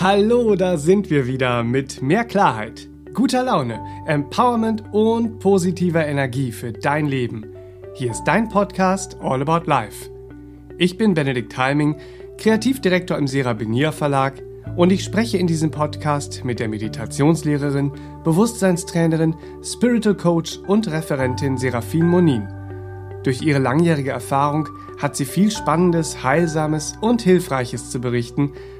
Hallo, da sind wir wieder mit mehr Klarheit, guter Laune, Empowerment und positiver Energie für dein Leben. Hier ist dein Podcast All About Life. Ich bin Benedikt Halming, Kreativdirektor im Serabinier Verlag und ich spreche in diesem Podcast mit der Meditationslehrerin, Bewusstseinstrainerin, Spiritual Coach und Referentin Serafin Monin. Durch ihre langjährige Erfahrung hat sie viel Spannendes, Heilsames und Hilfreiches zu berichten,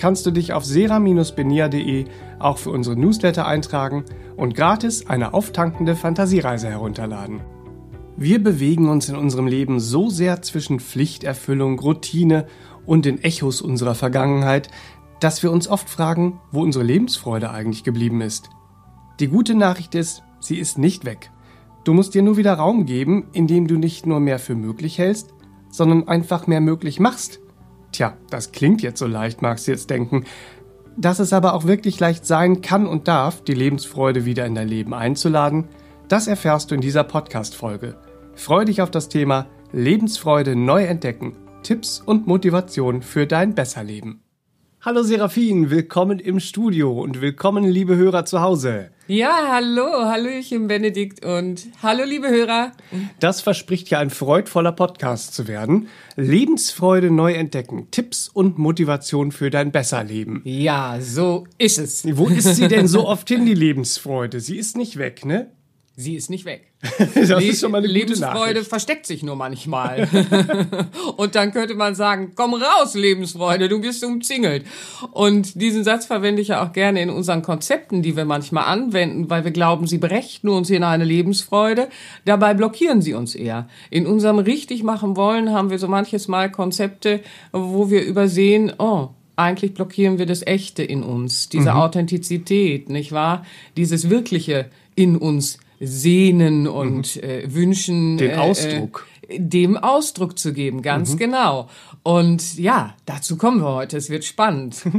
kannst du dich auf sera-benia.de auch für unsere Newsletter eintragen und gratis eine auftankende Fantasiereise herunterladen. Wir bewegen uns in unserem Leben so sehr zwischen Pflichterfüllung, Routine und den Echos unserer Vergangenheit, dass wir uns oft fragen, wo unsere Lebensfreude eigentlich geblieben ist. Die gute Nachricht ist, sie ist nicht weg. Du musst dir nur wieder Raum geben, indem du nicht nur mehr für möglich hältst, sondern einfach mehr möglich machst. Tja, das klingt jetzt so leicht, magst du jetzt denken. Dass es aber auch wirklich leicht sein kann und darf, die Lebensfreude wieder in dein Leben einzuladen, das erfährst du in dieser Podcast-Folge. Freu dich auf das Thema Lebensfreude neu entdecken. Tipps und Motivation für dein Besserleben. Hallo Serafin, willkommen im Studio und willkommen liebe Hörer zu Hause. Ja, hallo, Hallöchen Benedikt und hallo liebe Hörer. Das verspricht ja ein freudvoller Podcast zu werden. Lebensfreude neu entdecken, Tipps und Motivation für dein Besserleben. Ja, so ist es. Wo ist sie denn so oft hin, die Lebensfreude? Sie ist nicht weg, ne? Sie ist nicht weg. das ist schon mal eine Lebensfreude Nachricht. versteckt sich nur manchmal. und dann könnte man sagen, komm raus, Lebensfreude, du bist umzingelt. Und diesen Satz verwende ich ja auch gerne in unseren Konzepten, die wir manchmal anwenden, weil wir glauben, sie brächten uns in eine Lebensfreude. Dabei blockieren sie uns eher. In unserem richtig machen wollen haben wir so manches Mal Konzepte, wo wir übersehen, oh, eigentlich blockieren wir das Echte in uns, diese mhm. Authentizität, nicht wahr? Dieses Wirkliche in uns sehnen und mhm. äh, wünschen. Den äh, Ausdruck. Äh, dem Ausdruck zu geben, ganz mhm. genau. Und ja, dazu kommen wir heute. Es wird spannend.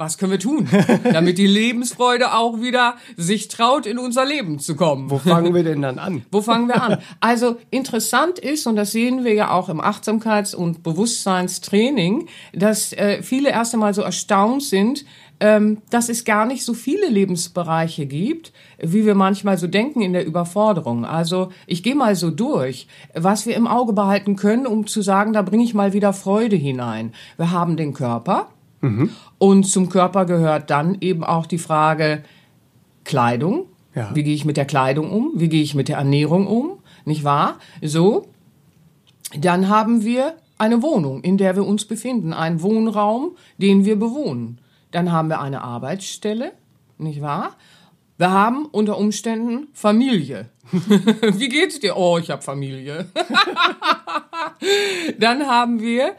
Was können wir tun, damit die Lebensfreude auch wieder sich traut, in unser Leben zu kommen? Wo fangen wir denn dann an? Wo fangen wir an? Also interessant ist, und das sehen wir ja auch im Achtsamkeits- und Bewusstseinstraining, dass äh, viele erst einmal so erstaunt sind, dass es gar nicht so viele Lebensbereiche gibt, wie wir manchmal so denken in der Überforderung. Also ich gehe mal so durch, was wir im Auge behalten können, um zu sagen, da bringe ich mal wieder Freude hinein. Wir haben den Körper mhm. und zum Körper gehört dann eben auch die Frage Kleidung. Ja. Wie gehe ich mit der Kleidung um? Wie gehe ich mit der Ernährung um? Nicht wahr? So. Dann haben wir eine Wohnung, in der wir uns befinden, einen Wohnraum, den wir bewohnen. Dann haben wir eine Arbeitsstelle, nicht wahr? Wir haben unter Umständen Familie. Wie geht's dir? Oh, ich habe Familie. Dann haben wir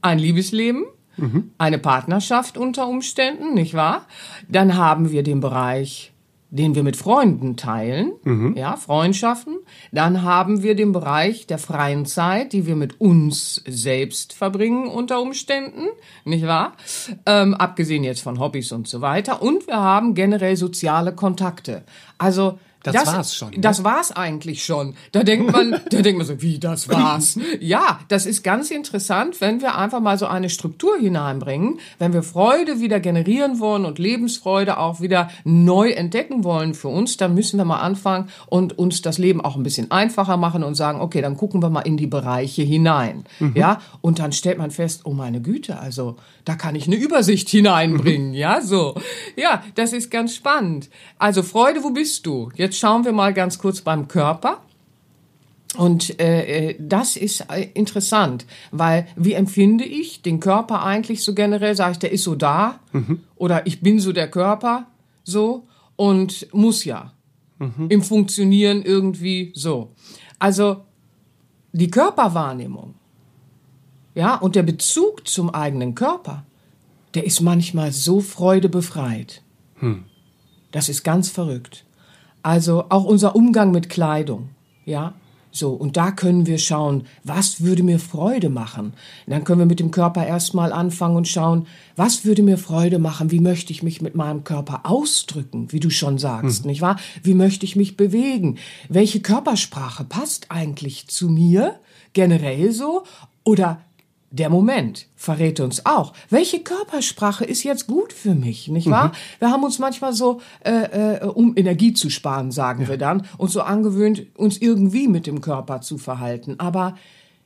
ein Liebesleben, mhm. eine Partnerschaft unter Umständen, nicht wahr? Dann haben wir den Bereich den wir mit Freunden teilen, mhm. ja, Freundschaften. Dann haben wir den Bereich der freien Zeit, die wir mit uns selbst verbringen unter Umständen, nicht wahr? Ähm, abgesehen jetzt von Hobbys und so weiter. Und wir haben generell soziale Kontakte. Also das, das war's schon. Ne? Das war's eigentlich schon. Da denkt man, da denkt man so, wie das war's? ja, das ist ganz interessant, wenn wir einfach mal so eine Struktur hineinbringen, wenn wir Freude wieder generieren wollen und Lebensfreude auch wieder neu entdecken wollen für uns, dann müssen wir mal anfangen und uns das Leben auch ein bisschen einfacher machen und sagen, okay, dann gucken wir mal in die Bereiche hinein. Mhm. Ja, und dann stellt man fest, oh meine Güte, also da kann ich eine Übersicht hineinbringen, mhm. ja, so. Ja, das ist ganz spannend. Also Freude, wo bist du? Jetzt jetzt schauen wir mal ganz kurz beim Körper. Und äh, äh, das ist äh, interessant, weil wie empfinde ich den Körper eigentlich so generell? Sage ich, der ist so da mhm. oder ich bin so der Körper so und muss ja mhm. im Funktionieren irgendwie so. Also die Körperwahrnehmung, ja, und der Bezug zum eigenen Körper, der ist manchmal so freudebefreit. Hm. Das ist ganz verrückt. Also auch unser Umgang mit Kleidung, ja. So, und da können wir schauen, was würde mir Freude machen? dann können wir mit dem Körper erstmal anfangen und schauen, was würde mir Freude machen? Wie möchte ich mich mit meinem Körper ausdrücken, wie du schon sagst, hm. nicht wahr? Wie möchte ich mich bewegen? Welche Körpersprache passt eigentlich zu mir? Generell so? Oder der Moment verrät uns auch, welche Körpersprache ist jetzt gut für mich, nicht wahr? Mhm. Wir haben uns manchmal so, äh, äh, um Energie zu sparen, sagen ja. wir dann, uns so angewöhnt, uns irgendwie mit dem Körper zu verhalten. Aber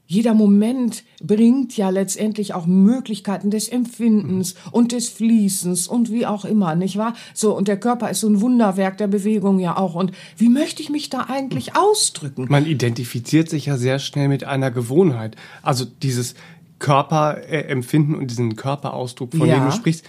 jeder Moment bringt ja letztendlich auch Möglichkeiten des Empfindens mhm. und des Fließens und wie auch immer, nicht wahr? So, und der Körper ist so ein Wunderwerk der Bewegung ja auch. Und wie möchte ich mich da eigentlich mhm. ausdrücken? Man identifiziert sich ja sehr schnell mit einer Gewohnheit. Also dieses, Körperempfinden und diesen Körperausdruck, von ja. dem du sprichst.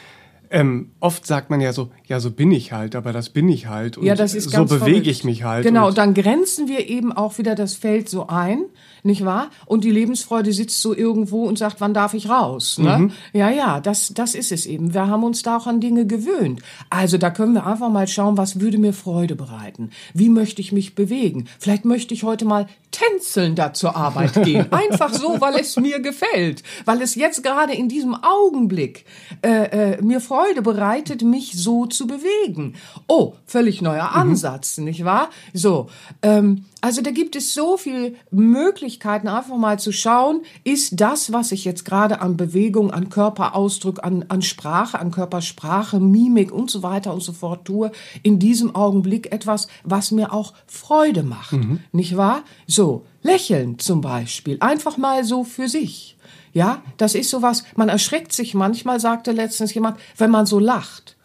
Ähm, oft sagt man ja so, ja, so bin ich halt, aber das bin ich halt. Und ja, das ist so bewege ich mich halt. Genau, und dann grenzen wir eben auch wieder das Feld so ein nicht wahr? Und die Lebensfreude sitzt so irgendwo und sagt, wann darf ich raus? Ne? Mhm. Ja, ja, das, das ist es eben. Wir haben uns da auch an Dinge gewöhnt. Also da können wir einfach mal schauen, was würde mir Freude bereiten? Wie möchte ich mich bewegen? Vielleicht möchte ich heute mal tänzeln da zur Arbeit gehen. Einfach so, weil es mir gefällt. Weil es jetzt gerade in diesem Augenblick äh, äh, mir Freude bereitet, mich so zu bewegen. Oh, völlig neuer mhm. Ansatz, mhm. nicht wahr? So, ähm, also da gibt es so viele Möglichkeiten, einfach mal zu schauen, ist das, was ich jetzt gerade an Bewegung, an Körperausdruck, an, an Sprache, an Körpersprache, Mimik und so weiter und so fort tue, in diesem Augenblick etwas, was mir auch Freude macht. Mhm. Nicht wahr? So, lächeln zum Beispiel, einfach mal so für sich. Ja, das ist sowas, man erschreckt sich manchmal, sagte letztens jemand, wenn man so lacht.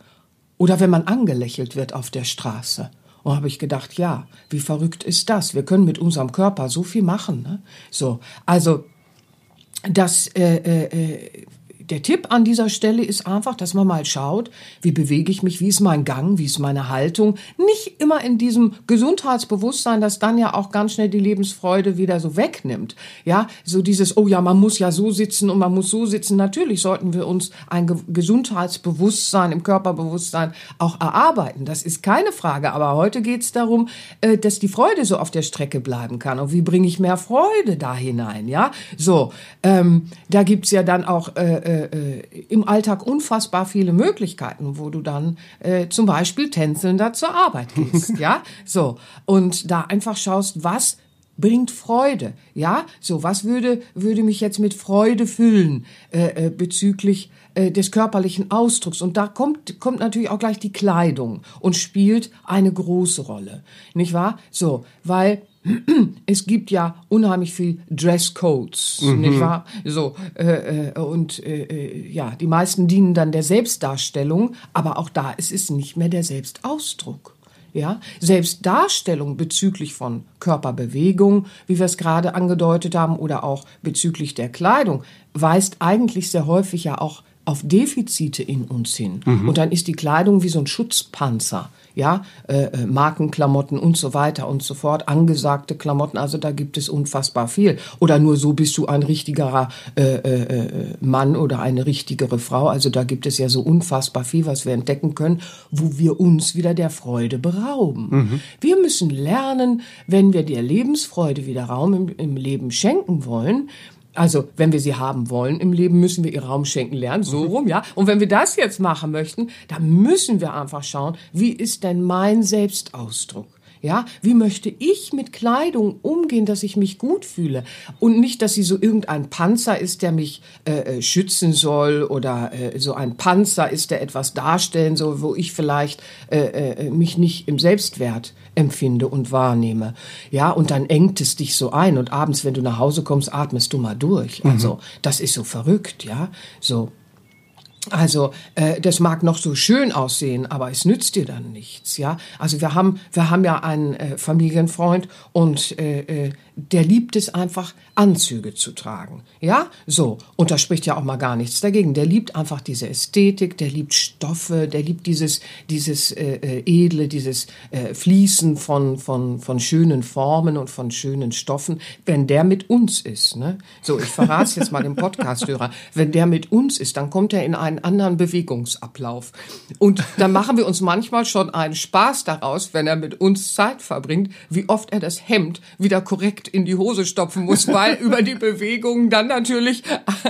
Oder wenn man angelächelt wird auf der Straße. Und habe ich gedacht, ja, wie verrückt ist das? Wir können mit unserem Körper so viel machen. Ne? So, also das äh, äh, äh der Tipp an dieser Stelle ist einfach, dass man mal schaut, wie bewege ich mich, wie ist mein Gang, wie ist meine Haltung. Nicht immer in diesem Gesundheitsbewusstsein, das dann ja auch ganz schnell die Lebensfreude wieder so wegnimmt. Ja, so dieses, oh ja, man muss ja so sitzen und man muss so sitzen. Natürlich sollten wir uns ein Gesundheitsbewusstsein im Körperbewusstsein auch erarbeiten. Das ist keine Frage. Aber heute geht es darum, äh, dass die Freude so auf der Strecke bleiben kann. Und wie bringe ich mehr Freude da hinein? Ja, so, ähm, da gibt's ja dann auch äh, äh im Alltag unfassbar viele Möglichkeiten, wo du dann äh, zum Beispiel tänzelnder zur Arbeit gehst, ja, so. Und da einfach schaust, was bringt Freude, ja, so was würde würde mich jetzt mit Freude füllen äh, äh, bezüglich äh, des körperlichen Ausdrucks. Und da kommt kommt natürlich auch gleich die Kleidung und spielt eine große Rolle, nicht wahr? So, weil es gibt ja unheimlich viel Dresscodes, mhm. nicht wahr? So äh, äh, und äh, äh, ja, die meisten dienen dann der Selbstdarstellung, aber auch da ist es nicht mehr der Selbstausdruck. Ja, Selbstdarstellung bezüglich von Körperbewegung, wie wir es gerade angedeutet haben, oder auch bezüglich der Kleidung, weist eigentlich sehr häufig ja auch auf Defizite in uns hin. Mhm. Und dann ist die Kleidung wie so ein Schutzpanzer ja, äh, äh, Markenklamotten und so weiter und so fort, angesagte Klamotten, also da gibt es unfassbar viel. Oder nur so bist du ein richtigerer äh, äh, äh, Mann oder eine richtigere Frau, also da gibt es ja so unfassbar viel, was wir entdecken können, wo wir uns wieder der Freude berauben. Mhm. Wir müssen lernen, wenn wir der Lebensfreude wieder Raum im, im Leben schenken wollen, also, wenn wir sie haben wollen im Leben, müssen wir ihr Raum schenken lernen, so rum, ja. Und wenn wir das jetzt machen möchten, dann müssen wir einfach schauen, wie ist denn mein Selbstausdruck? Ja, wie möchte ich mit Kleidung umgehen, dass ich mich gut fühle und nicht, dass sie so irgendein Panzer ist, der mich äh, äh, schützen soll oder äh, so ein Panzer ist, der etwas darstellen soll, wo ich vielleicht äh, äh, mich nicht im Selbstwert empfinde und wahrnehme. Ja, und dann engt es dich so ein und abends, wenn du nach Hause kommst, atmest du mal durch. Also, mhm. das ist so verrückt, ja, so. Also äh, das mag noch so schön aussehen, aber es nützt dir dann nichts, ja. Also wir haben wir haben ja einen äh, Familienfreund und äh, äh, der liebt es einfach Anzüge zu tragen, ja. So und da spricht ja auch mal gar nichts dagegen. Der liebt einfach diese Ästhetik, der liebt Stoffe, der liebt dieses dieses äh, äh, edle, dieses äh, Fließen von von von schönen Formen und von schönen Stoffen. Wenn der mit uns ist, ne? So ich verrate es jetzt mal dem Podcasthörer. Wenn der mit uns ist, dann kommt er in ein einen anderen Bewegungsablauf. Und da machen wir uns manchmal schon einen Spaß daraus, wenn er mit uns Zeit verbringt, wie oft er das Hemd wieder korrekt in die Hose stopfen muss, weil über die Bewegungen dann natürlich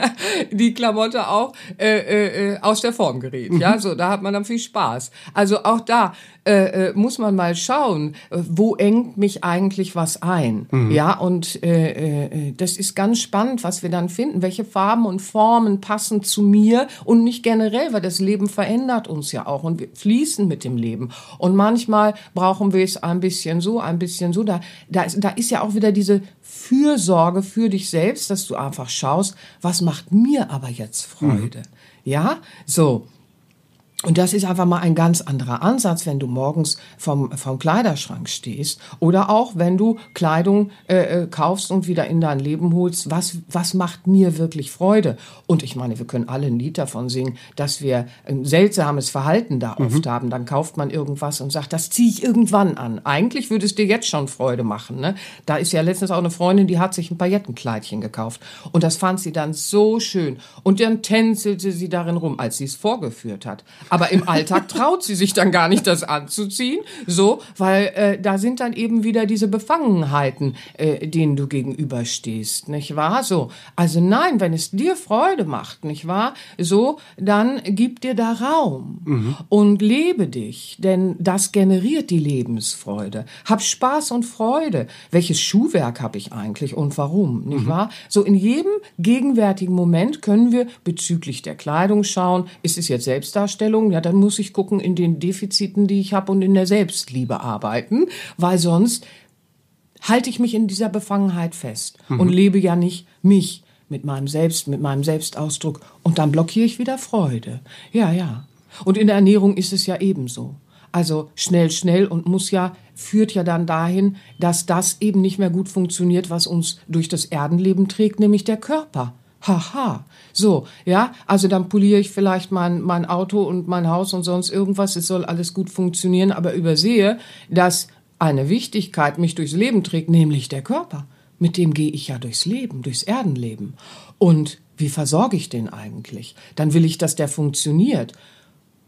die Klamotte auch äh, äh, aus der Form gerät. Ja, so da hat man dann viel Spaß. Also auch da äh, äh, muss man mal schauen, äh, wo engt mich eigentlich was ein. Mhm. Ja, und äh, äh, das ist ganz spannend, was wir dann finden. Welche Farben und Formen passen zu mir und nicht generell, weil das Leben verändert uns ja auch und wir fließen mit dem Leben. Und manchmal brauchen wir es ein bisschen so, ein bisschen so. Da, da, da ist ja auch wieder diese Fürsorge für dich selbst, dass du einfach schaust, was macht mir aber jetzt Freude. Mhm. Ja, so. Und das ist einfach mal ein ganz anderer Ansatz, wenn du morgens vom, vom Kleiderschrank stehst oder auch wenn du Kleidung äh, äh, kaufst und wieder in dein Leben holst. Was, was macht mir wirklich Freude? Und ich meine, wir können alle ein Lied davon singen, dass wir ein seltsames Verhalten da mhm. oft haben. Dann kauft man irgendwas und sagt, das ziehe ich irgendwann an. Eigentlich würde es dir jetzt schon Freude machen. Ne? Da ist ja letztens auch eine Freundin, die hat sich ein Paillettenkleidchen gekauft. Und das fand sie dann so schön. Und dann tänzelte sie darin rum, als sie es vorgeführt hat. Aber im Alltag traut sie sich dann gar nicht, das anzuziehen. So, weil äh, da sind dann eben wieder diese Befangenheiten, äh, denen du gegenüberstehst, nicht wahr? So, also nein, wenn es dir Freude macht, nicht wahr? So, dann gib dir da Raum mhm. und lebe dich, denn das generiert die Lebensfreude. Hab Spaß und Freude. Welches Schuhwerk habe ich eigentlich und warum, nicht mhm. wahr? So in jedem gegenwärtigen Moment können wir bezüglich der Kleidung schauen, ist es jetzt Selbstdarstellung? Ja, dann muss ich gucken in den Defiziten, die ich habe und in der Selbstliebe arbeiten, weil sonst halte ich mich in dieser Befangenheit fest mhm. und lebe ja nicht mich mit meinem Selbst, mit meinem Selbstausdruck und dann blockiere ich wieder Freude. Ja, ja. Und in der Ernährung ist es ja ebenso. Also schnell, schnell und muss ja, führt ja dann dahin, dass das eben nicht mehr gut funktioniert, was uns durch das Erdenleben trägt, nämlich der Körper. Haha. So, ja, also dann poliere ich vielleicht mein, mein Auto und mein Haus und sonst irgendwas. Es soll alles gut funktionieren, aber übersehe, dass eine Wichtigkeit mich durchs Leben trägt, nämlich der Körper. Mit dem gehe ich ja durchs Leben, durchs Erdenleben. Und wie versorge ich den eigentlich? Dann will ich, dass der funktioniert.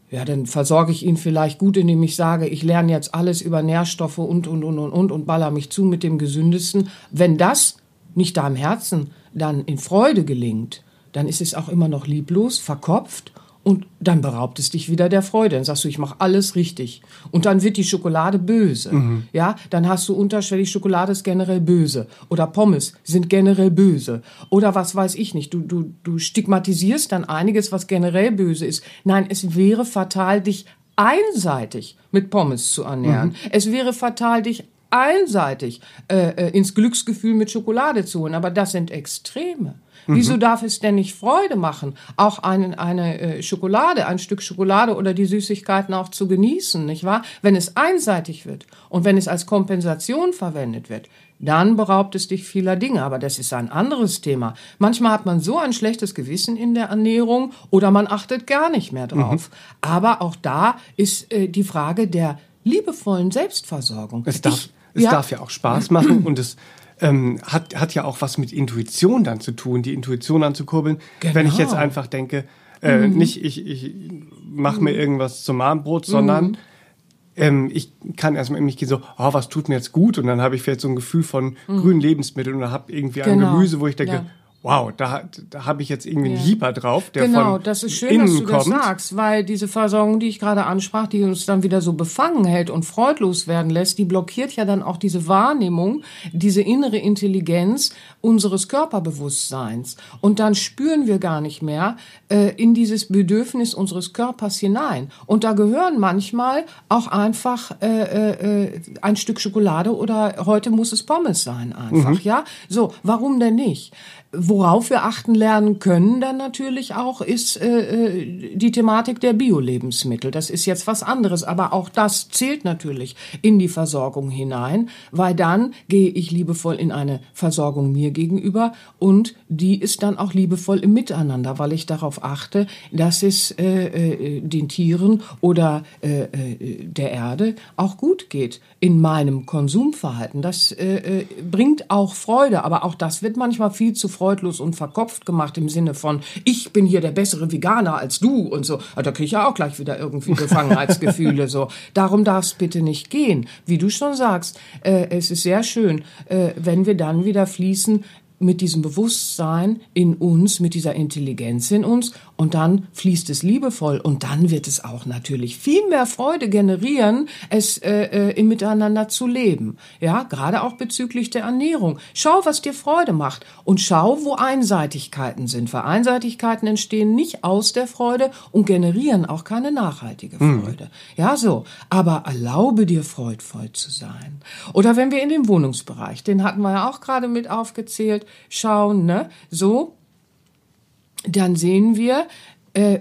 Ja, dann versorge ich ihn vielleicht gut, indem ich sage, ich lerne jetzt alles über Nährstoffe und, und, und, und, und, und baller mich zu mit dem Gesündesten. Wenn das nicht da im Herzen dann in Freude gelingt, dann ist es auch immer noch lieblos, verkopft und dann beraubt es dich wieder der Freude. Dann sagst du, ich mache alles richtig. Und dann wird die Schokolade böse. Mhm. Ja, dann hast du unterschwellig, Schokolade ist generell böse. Oder Pommes sind generell böse. Oder was weiß ich nicht. Du, du, du stigmatisierst dann einiges, was generell böse ist. Nein, es wäre fatal, dich einseitig mit Pommes zu ernähren. Mhm. Es wäre fatal, dich einseitig äh, äh, ins Glücksgefühl mit Schokolade zu holen. Aber das sind Extreme. Mhm. Wieso darf es denn nicht Freude machen, auch eine, eine äh, Schokolade, ein Stück Schokolade oder die Süßigkeiten auch zu genießen, nicht wahr? Wenn es einseitig wird und wenn es als Kompensation verwendet wird, dann beraubt es dich vieler Dinge. Aber das ist ein anderes Thema. Manchmal hat man so ein schlechtes Gewissen in der Ernährung oder man achtet gar nicht mehr drauf. Mhm. Aber auch da ist äh, die Frage der liebevollen Selbstversorgung. Es darf, ich, es ja. darf ja auch Spaß machen und es ähm, hat, hat ja auch was mit Intuition dann zu tun, die Intuition anzukurbeln. Genau. Wenn ich jetzt genau. einfach denke, äh, mhm. nicht ich, ich mache mir irgendwas zum Abendbrot, sondern mhm. ähm, ich kann erstmal in mich gehen so, oh, was tut mir jetzt gut? Und dann habe ich vielleicht so ein Gefühl von mhm. grünen Lebensmitteln und habe irgendwie genau. ein Gemüse, wo ich denke, ja wow, da, da habe ich jetzt irgendwie einen ja. Drauf, der genau, von das ist schön, dass du kommt. das sagst, weil diese Versorgung, die ich gerade ansprach, die uns dann wieder so befangen hält und freudlos werden lässt, die blockiert ja dann auch diese Wahrnehmung, diese innere Intelligenz unseres Körperbewusstseins. Und dann spüren wir gar nicht mehr äh, in dieses Bedürfnis unseres Körpers hinein. Und da gehören manchmal auch einfach äh, äh, ein Stück Schokolade oder heute muss es Pommes sein einfach, mhm. ja? So, warum denn nicht? Worauf wir achten lernen können dann natürlich auch, ist äh, äh, die Thematik der Bio-Lebensmittel. Das ist jetzt was anderes, aber auch das zählt natürlich in die Versorgung hinein, weil dann gehe ich liebevoll in eine Versorgung mir gegenüber und die ist dann auch liebevoll im Miteinander, weil ich darauf achte, dass es äh, äh, den Tieren oder äh, äh, der Erde auch gut geht in meinem Konsumverhalten. Das äh, äh, bringt auch Freude, aber auch das wird manchmal viel zu Freude freudlos und verkopft gemacht im Sinne von, ich bin hier der bessere Veganer als du und so. Da kriege ich ja auch gleich wieder irgendwie Gefangenheitsgefühle. so, darum darf es bitte nicht gehen. Wie du schon sagst, äh, es ist sehr schön, äh, wenn wir dann wieder fließen mit diesem Bewusstsein in uns, mit dieser Intelligenz in uns und dann fließt es liebevoll und dann wird es auch natürlich viel mehr Freude generieren, es äh, äh, im Miteinander zu leben. Ja, gerade auch bezüglich der Ernährung. Schau, was dir Freude macht und schau, wo Einseitigkeiten sind. Weil Einseitigkeiten entstehen nicht aus der Freude und generieren auch keine nachhaltige hm. Freude. Mhm. Ja, so. Aber erlaube dir freudvoll zu sein. Oder wenn wir in den Wohnungsbereich, den hatten wir ja auch gerade mit aufgezählt, schauen, ne, so, dann sehen wir, äh,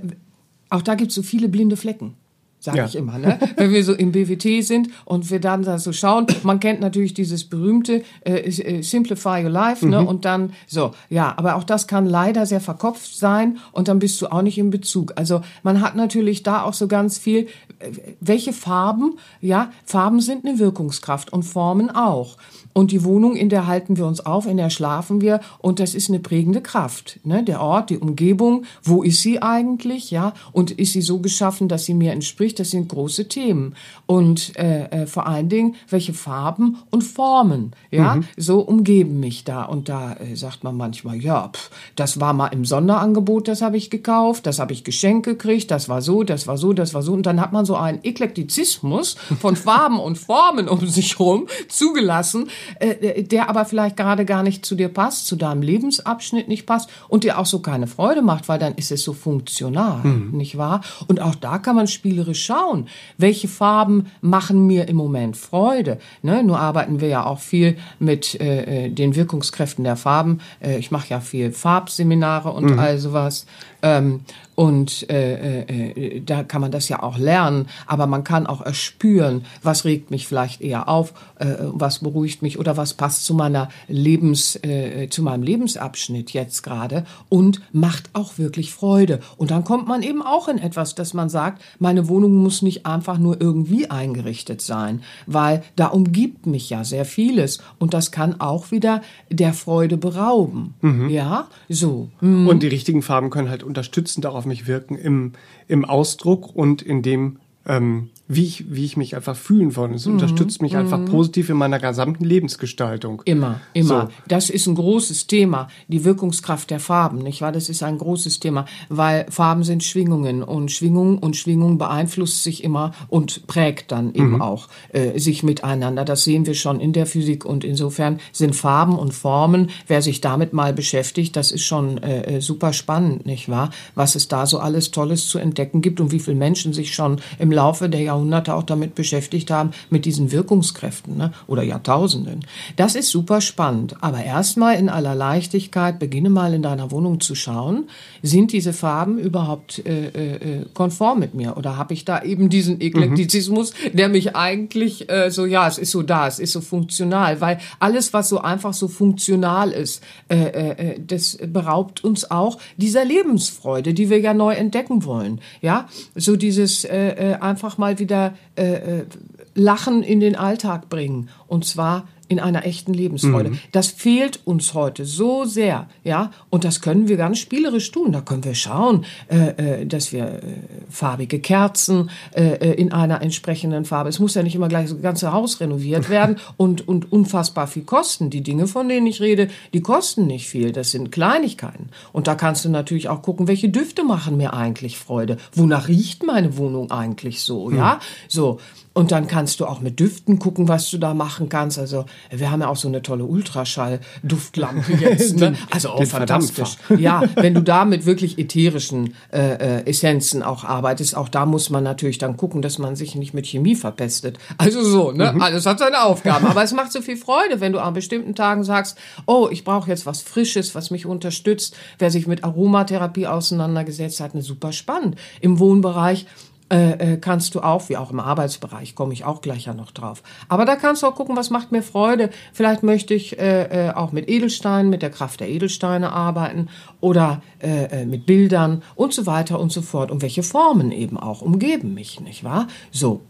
auch da gibt es so viele blinde Flecken sage ja. ich immer, ne? wenn wir so im BWT sind und wir dann da so schauen. Man kennt natürlich dieses berühmte äh, äh, Simplify Your Life, ne? Mhm. Und dann so, ja, aber auch das kann leider sehr verkopft sein und dann bist du auch nicht im Bezug. Also man hat natürlich da auch so ganz viel, äh, welche Farben, ja, Farben sind eine Wirkungskraft und Formen auch. Und die Wohnung, in der halten wir uns auf, in der schlafen wir und das ist eine prägende Kraft. Ne? Der Ort, die Umgebung, wo ist sie eigentlich, ja? Und ist sie so geschaffen, dass sie mir entspricht? Das sind große Themen. Und äh, äh, vor allen Dingen, welche Farben und Formen, ja, mhm. so umgeben mich da. Und da äh, sagt man manchmal, ja, pff, das war mal im Sonderangebot, das habe ich gekauft, das habe ich geschenkt gekriegt, das war so, das war so, das war so. Und dann hat man so einen Eklektizismus von Farben und Formen um sich rum zugelassen, äh, der aber vielleicht gerade gar nicht zu dir passt, zu deinem Lebensabschnitt nicht passt und dir auch so keine Freude macht, weil dann ist es so funktional, mhm. nicht wahr? Und auch da kann man spielerisch schauen, welche Farben machen mir im Moment Freude. Ne? Nur arbeiten wir ja auch viel mit äh, äh den Wirkungskräften der Farben. Äh, ich mache ja viel Farbseminare und mhm. all sowas. Ähm, und äh, äh, da kann man das ja auch lernen, aber man kann auch erspüren, was regt mich vielleicht eher auf, äh, was beruhigt mich oder was passt zu meiner Lebens, äh, zu meinem Lebensabschnitt jetzt gerade und macht auch wirklich Freude. Und dann kommt man eben auch in etwas, dass man sagt, meine Wohnung muss nicht einfach nur irgendwie eingerichtet sein, weil da umgibt mich ja sehr vieles und das kann auch wieder der Freude berauben. Mhm. Ja, so. Mhm. Und die richtigen Farben können halt unterstützend auch auf mich wirken im, im Ausdruck und in dem, ähm, wie ich, wie ich mich einfach fühlen wollte. Es mhm. unterstützt mich mhm. einfach positiv in meiner gesamten Lebensgestaltung. Immer, immer. So. Das ist ein großes Thema, die Wirkungskraft der Farben, nicht wahr? Das ist ein großes Thema, weil Farben sind Schwingungen und Schwingung und Schwingung beeinflusst sich immer und prägt dann eben mhm. auch äh, sich miteinander. Das sehen wir schon in der Physik und insofern sind Farben und Formen, wer sich damit mal beschäftigt, das ist schon äh, äh super spannend, nicht wahr? Was es da so alles Tolles zu entdecken gibt und wie viele Menschen sich schon im Laufe der Jahrhunderte Jahrhunderte auch damit beschäftigt haben, mit diesen Wirkungskräften ne? oder Jahrtausenden. Das ist super spannend. Aber erstmal in aller Leichtigkeit, beginne mal in deiner Wohnung zu schauen, sind diese Farben überhaupt äh, äh, konform mit mir? Oder habe ich da eben diesen Eklektizismus, mhm. der mich eigentlich äh, so, ja, es ist so da, es ist so funktional, weil alles, was so einfach so funktional ist, äh, äh, äh das beraubt uns auch dieser Lebensfreude, die wir ja neu entdecken wollen. Ja, so dieses äh, äh einfach mal wieder wieder äh, äh, Lachen in den Alltag bringen. Und zwar in einer echten Lebensfreude. Mhm. Das fehlt uns heute so sehr, ja. Und das können wir ganz spielerisch tun. Da können wir schauen, äh, äh, dass wir äh, farbige Kerzen äh, äh, in einer entsprechenden Farbe. Es muss ja nicht immer gleich das ganze Haus renoviert werden und und unfassbar viel kosten. Die Dinge, von denen ich rede, die kosten nicht viel. Das sind Kleinigkeiten. Und da kannst du natürlich auch gucken, welche Düfte machen mir eigentlich Freude. Wonach riecht meine Wohnung eigentlich so, mhm. ja? So. Und dann kannst du auch mit Düften gucken, was du da machen kannst. Also wir haben ja auch so eine tolle Ultraschall-Duftlampe jetzt. Ne? Also auch fantastisch. Ja, wenn du da mit wirklich ätherischen äh, äh, Essenzen auch arbeitest, auch da muss man natürlich dann gucken, dass man sich nicht mit Chemie verpestet. Also so, ne? Mhm. Alles hat seine Aufgaben. Aber es macht so viel Freude, wenn du an bestimmten Tagen sagst, oh, ich brauche jetzt was Frisches, was mich unterstützt. Wer sich mit Aromatherapie auseinandergesetzt hat, eine super spannend. Im Wohnbereich äh, äh, kannst du auch, wie auch im Arbeitsbereich, komme ich auch gleich ja noch drauf. Aber da kannst du auch gucken, was macht mir Freude. Vielleicht möchte ich äh, äh, auch mit Edelsteinen, mit der Kraft der Edelsteine arbeiten oder äh, äh, mit Bildern und so weiter und so fort. Und welche Formen eben auch umgeben mich, nicht wahr? So.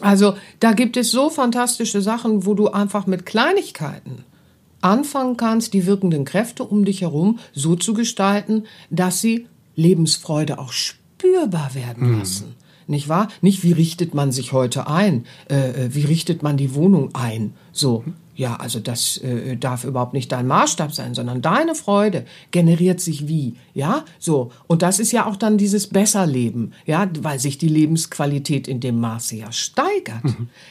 Also da gibt es so fantastische Sachen, wo du einfach mit Kleinigkeiten anfangen kannst, die wirkenden Kräfte um dich herum so zu gestalten, dass sie Lebensfreude auch spürbar werden lassen. Nicht wahr? Nicht, wie richtet man sich heute ein? Äh, äh, wie richtet man die Wohnung ein? So. Ja, also das äh, darf überhaupt nicht dein Maßstab sein, sondern deine Freude generiert sich wie, ja, so. Und das ist ja auch dann dieses Besserleben, ja, weil sich die Lebensqualität in dem Maße ja steigert.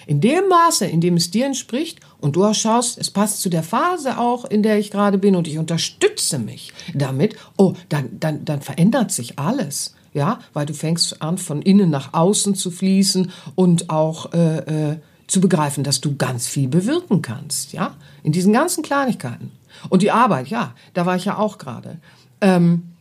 In dem Maße, in dem es dir entspricht und du auch schaust, es passt zu der Phase auch, in der ich gerade bin und ich unterstütze mich damit, oh, dann, dann, dann verändert sich alles. Ja, weil du fängst an, von innen nach außen zu fließen und auch äh, äh, zu begreifen, dass du ganz viel bewirken kannst, ja, in diesen ganzen Kleinigkeiten. Und die Arbeit, ja, da war ich ja auch gerade. Ähm,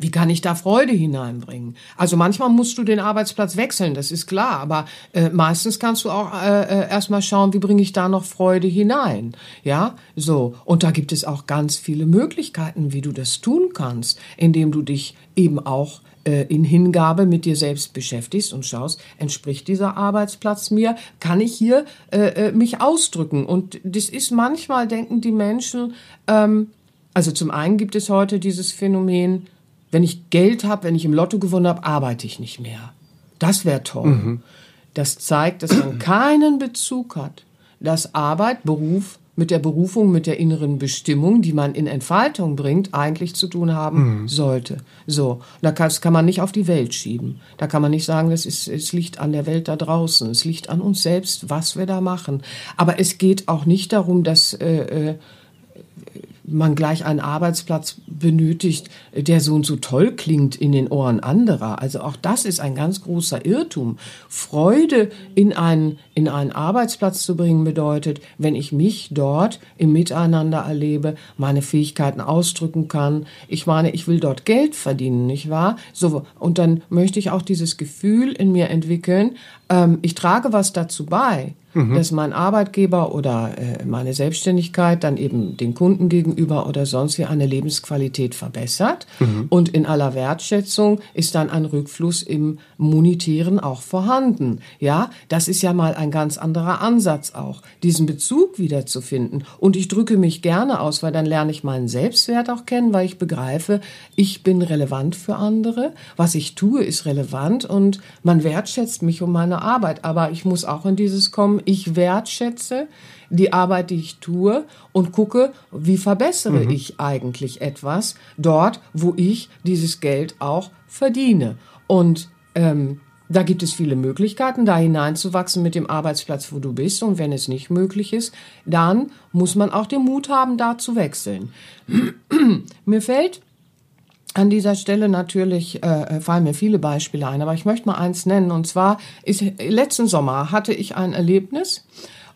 wie kann ich da Freude hineinbringen? Also manchmal musst du den Arbeitsplatz wechseln, das ist klar, aber äh, meistens kannst du auch äh, äh, erstmal schauen, wie bringe ich da noch Freude hinein. Ja, so. Und da gibt es auch ganz viele Möglichkeiten, wie du das tun kannst, indem du dich eben auch äh, in Hingabe mit dir selbst beschäftigst und schaust, entspricht dieser Arbeitsplatz mir? Kann ich hier äh, äh, mich ausdrücken? Und das ist manchmal, denken die Menschen, ähm, also zum einen gibt es heute dieses Phänomen, wenn ich Geld habe, wenn ich im Lotto gewonnen habe, arbeite ich nicht mehr. Das wäre toll. Das zeigt, dass man keinen Bezug hat, dass Arbeit, Beruf mit der Berufung, mit der inneren Bestimmung, die man in Entfaltung bringt, eigentlich zu tun haben sollte. So, da kann, das kann man nicht auf die Welt schieben. Da kann man nicht sagen, das ist, es liegt an der Welt da draußen, es liegt an uns selbst, was wir da machen. Aber es geht auch nicht darum, dass äh, äh, man gleich einen Arbeitsplatz benötigt, der so und so toll klingt in den Ohren anderer. Also auch das ist ein ganz großer Irrtum. Freude in einen, in einen Arbeitsplatz zu bringen bedeutet, wenn ich mich dort im Miteinander erlebe, meine Fähigkeiten ausdrücken kann. Ich meine, ich will dort Geld verdienen, nicht wahr? So, und dann möchte ich auch dieses Gefühl in mir entwickeln, ähm, ich trage was dazu bei, dass mein Arbeitgeber oder äh, meine Selbstständigkeit dann eben den Kunden gegenüber oder sonst wie eine Lebensqualität verbessert. Und in aller Wertschätzung ist dann ein Rückfluss im Monetären auch vorhanden. Ja, das ist ja mal ein ganz anderer Ansatz auch, diesen Bezug wiederzufinden. Und ich drücke mich gerne aus, weil dann lerne ich meinen Selbstwert auch kennen, weil ich begreife, ich bin relevant für andere. Was ich tue, ist relevant und man wertschätzt mich um meine Arbeit. Aber ich muss auch in dieses kommen, ich wertschätze die Arbeit, die ich tue und gucke, wie verbessere ich eigentlich etwas dort, wo ich dieses Geld auch verdiene. Und ähm, da gibt es viele Möglichkeiten, da hineinzuwachsen mit dem Arbeitsplatz, wo du bist. Und wenn es nicht möglich ist, dann muss man auch den Mut haben, da zu wechseln. Mir fällt an dieser Stelle natürlich äh, fallen mir viele Beispiele ein, aber ich möchte mal eins nennen. Und zwar ist letzten Sommer hatte ich ein Erlebnis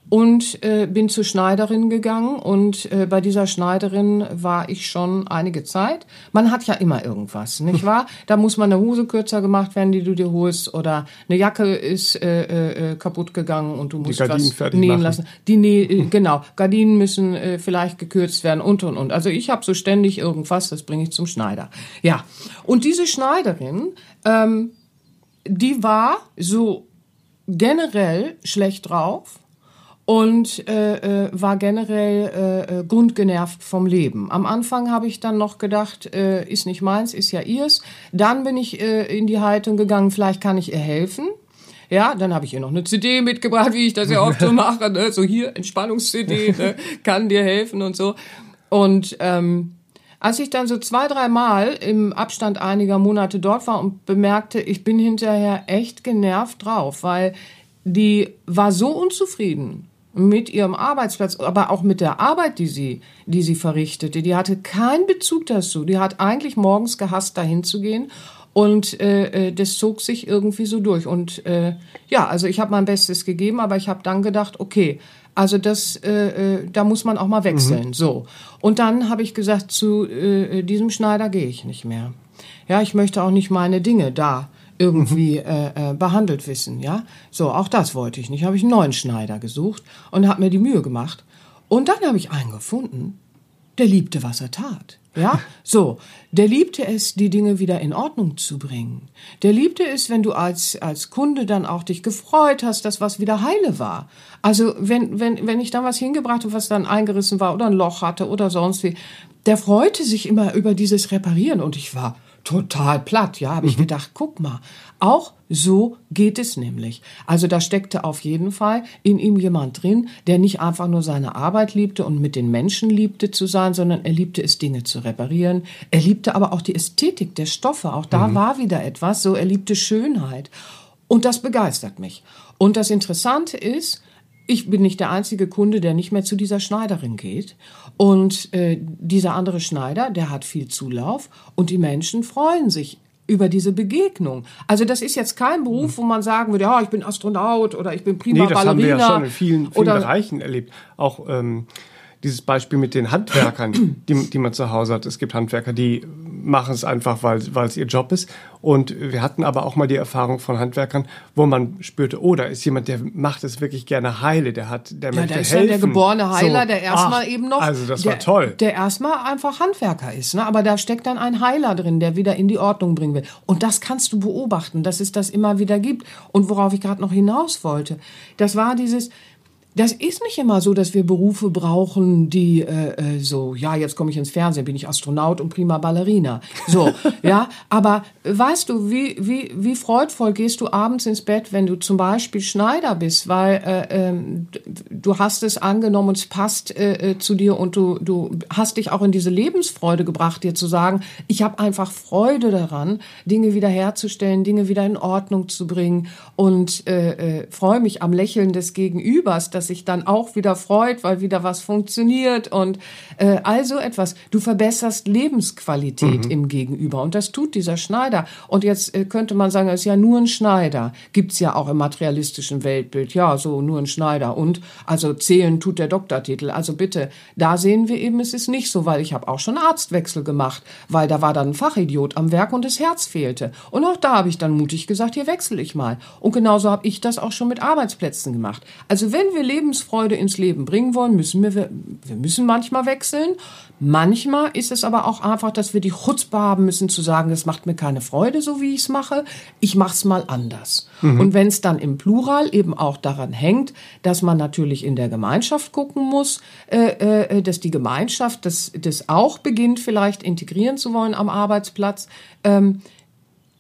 und äh, bin zur Schneiderin gegangen und äh, bei dieser Schneiderin war ich schon einige Zeit. Man hat ja immer irgendwas, nicht wahr? Da muss man eine Hose kürzer gemacht werden, die du dir holst, oder eine Jacke ist äh, äh, kaputt gegangen und du musst Gardinen was nähen machen. lassen. Die Näh äh, genau, Gardinen müssen äh, vielleicht gekürzt werden und und und. Also ich habe so ständig irgendwas, das bringe ich zum Schneider. Ja, und diese Schneiderin, ähm, die war so generell schlecht drauf und äh, äh, war generell äh, äh, grundgenervt vom Leben. Am Anfang habe ich dann noch gedacht, äh, ist nicht meins, ist ja ihrs. Dann bin ich äh, in die Haltung gegangen, vielleicht kann ich ihr helfen. Ja, dann habe ich ihr noch eine CD mitgebracht, wie ich das ja oft so mache. Ne? So hier, Entspannungs-CD, ne? kann dir helfen und so. Und ähm, als ich dann so zwei, dreimal im Abstand einiger Monate dort war und bemerkte, ich bin hinterher echt genervt drauf, weil die war so unzufrieden mit ihrem Arbeitsplatz, aber auch mit der Arbeit, die sie, die sie verrichtete. Die hatte keinen Bezug dazu. Die hat eigentlich morgens gehasst, dahin zu gehen. Und äh, äh, das zog sich irgendwie so durch. Und äh, ja, also ich habe mein Bestes gegeben, aber ich habe dann gedacht, okay, also das, äh, äh, da muss man auch mal wechseln. So. Und dann habe ich gesagt, zu äh, diesem Schneider gehe ich nicht mehr. Ja, ich möchte auch nicht meine Dinge da irgendwie äh, äh, behandelt wissen, ja. So, auch das wollte ich nicht. Habe ich einen neuen Schneider gesucht und habe mir die Mühe gemacht. Und dann habe ich einen gefunden, der liebte, was er tat. Ja, so. Der liebte es, die Dinge wieder in Ordnung zu bringen. Der liebte es, wenn du als, als Kunde dann auch dich gefreut hast, dass was wieder heile war. Also, wenn, wenn, wenn ich dann was hingebracht habe, was dann eingerissen war oder ein Loch hatte oder sonst wie, der freute sich immer über dieses Reparieren und ich war total platt. Ja, habe ich gedacht, guck mal, auch so geht es nämlich. Also da steckte auf jeden Fall in ihm jemand drin, der nicht einfach nur seine Arbeit liebte und mit den Menschen liebte zu sein, sondern er liebte es, Dinge zu reparieren. Er liebte aber auch die Ästhetik der Stoffe. Auch da war wieder etwas, so er liebte Schönheit. Und das begeistert mich. Und das Interessante ist, ich bin nicht der einzige Kunde, der nicht mehr zu dieser Schneiderin geht. Und äh, dieser andere Schneider, der hat viel Zulauf und die Menschen freuen sich über diese Begegnung. Also das ist jetzt kein Beruf, wo man sagen würde, ja, ich bin Astronaut oder ich bin prima Nee, das Ballerina. haben wir ja schon in vielen, vielen Bereichen erlebt. Auch ähm, dieses Beispiel mit den Handwerkern, die, die man zu Hause hat. Es gibt Handwerker, die machen es einfach, weil, weil es ihr Job ist. Und wir hatten aber auch mal die Erfahrung von Handwerkern, wo man spürte, oh, da ist jemand, der macht es wirklich gerne heile, der hat, der Ja, möchte da ist helfen. der geborene Heiler, So, der erstmal ach, eben noch. Also das der, war toll. Der erstmal einfach Handwerker ist, ne? Aber da steckt dann ein Heiler drin, der wieder in die Ordnung bringen will. Und das kannst du beobachten, dass es das immer wieder gibt. Und worauf ich gerade noch hinaus wollte, das war dieses. Das ist nicht immer so, dass wir Berufe brauchen, die äh, äh, so, ja, jetzt komme ich ins Fernsehen, bin ich Astronaut und prima Ballerina. So, ja, aber weißt du, wie, wie, wie freudvoll gehst du abends ins Bett, wenn du zum Beispiel Schneider bist, weil äh, ähm, du hast es angenommen und es passt äh, äh, zu dir und du, du hast dich auch in diese Lebensfreude gebracht, dir zu sagen, ich habe einfach Freude daran, Dinge wiederherzustellen, Dinge wieder in Ordnung zu bringen und äh, äh, freue mich am Lächeln des Gegenübers, dass sich dann auch wieder freut, weil wieder was funktioniert und äh, also etwas. Du verbesserst Lebensqualität im Gegenüber und das tut dieser Schneider. Und jetzt äh, könnte man sagen, er ist ja nur ein Schneider. Gibt's ja auch im materialistischen Weltbild. Ja, so nur ein Schneider. Und also zählen tut der Doktortitel. Also bitte, da sehen wir eben, es ist nicht so, weil ich habe auch schon Arztwechsel gemacht, weil da war dann ein Fachidiot am Werk und das Herz fehlte. Und auch da habe ich dann mutig gesagt, hier wechsle ich mal. Und genauso habe ich das auch schon mit Arbeitsplätzen gemacht. Also wenn wir Lebensfreude ins Leben bringen wollen, müssen wir, wir müssen manchmal wechseln. Manchmal ist es aber auch einfach, dass wir die Chutzpe haben müssen zu sagen, das macht mir keine Freude, so wie ich es mache. Ich mache es mal anders. Und wenn es dann im Plural eben auch daran hängt, dass man natürlich in der Gemeinschaft gucken muss, äh, äh, dass die Gemeinschaft das, das auch beginnt, vielleicht integrieren zu wollen am Arbeitsplatz, ähm,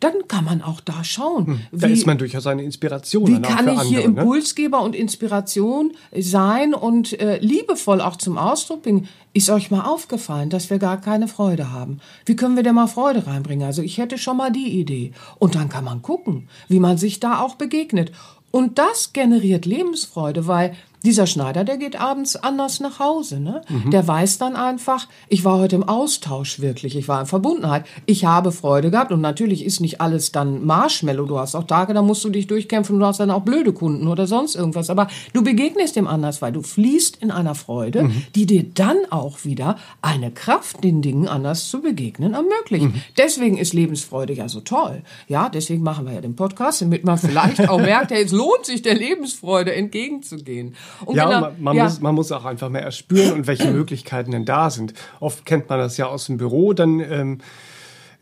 dann kann man auch da schauen. Da ist man durchaus eine Inspiration. Wie kann ich hier andere, ne? Impulsgeber und Inspiration sein und äh, liebevoll auch zum Ausdruck bringen? Ist euch mal aufgefallen, dass wir gar keine Freude haben? Wie können wir denn mal Freude reinbringen? Also ich hätte schon mal die Idee. Und dann kann man gucken, wie man sich da auch begegnet. Und das generiert Lebensfreude, weil dieser Schneider, der geht abends anders nach Hause. Ne? Der weiß dann einfach, ich war heute im Austausch wirklich, ich war in Verbundenheit, ich habe Freude gehabt und natürlich ist nicht alles dann Marshmallow. Du hast auch Tage, da musst du dich durchkämpfen und du hast dann auch blöde Kunden oder sonst irgendwas. Aber du begegnest dem anders, weil du fließt in einer Freude, die dir dann auch wieder eine Kraft, den Dingen anders zu begegnen, ermöglicht. Deswegen ist Lebensfreude ja so toll. Ja, deswegen machen wir ja den Podcast, damit man vielleicht auch merkt, ja, es lohnt sich der Lebensfreude entgegenzugehen. Und Ja, genau- man, man, ja. Muss, man muss auch einfach mehr erspüren und welche Möglichkeiten denn da sind. Oft kennt man das ja aus dem Büro, dann ähm,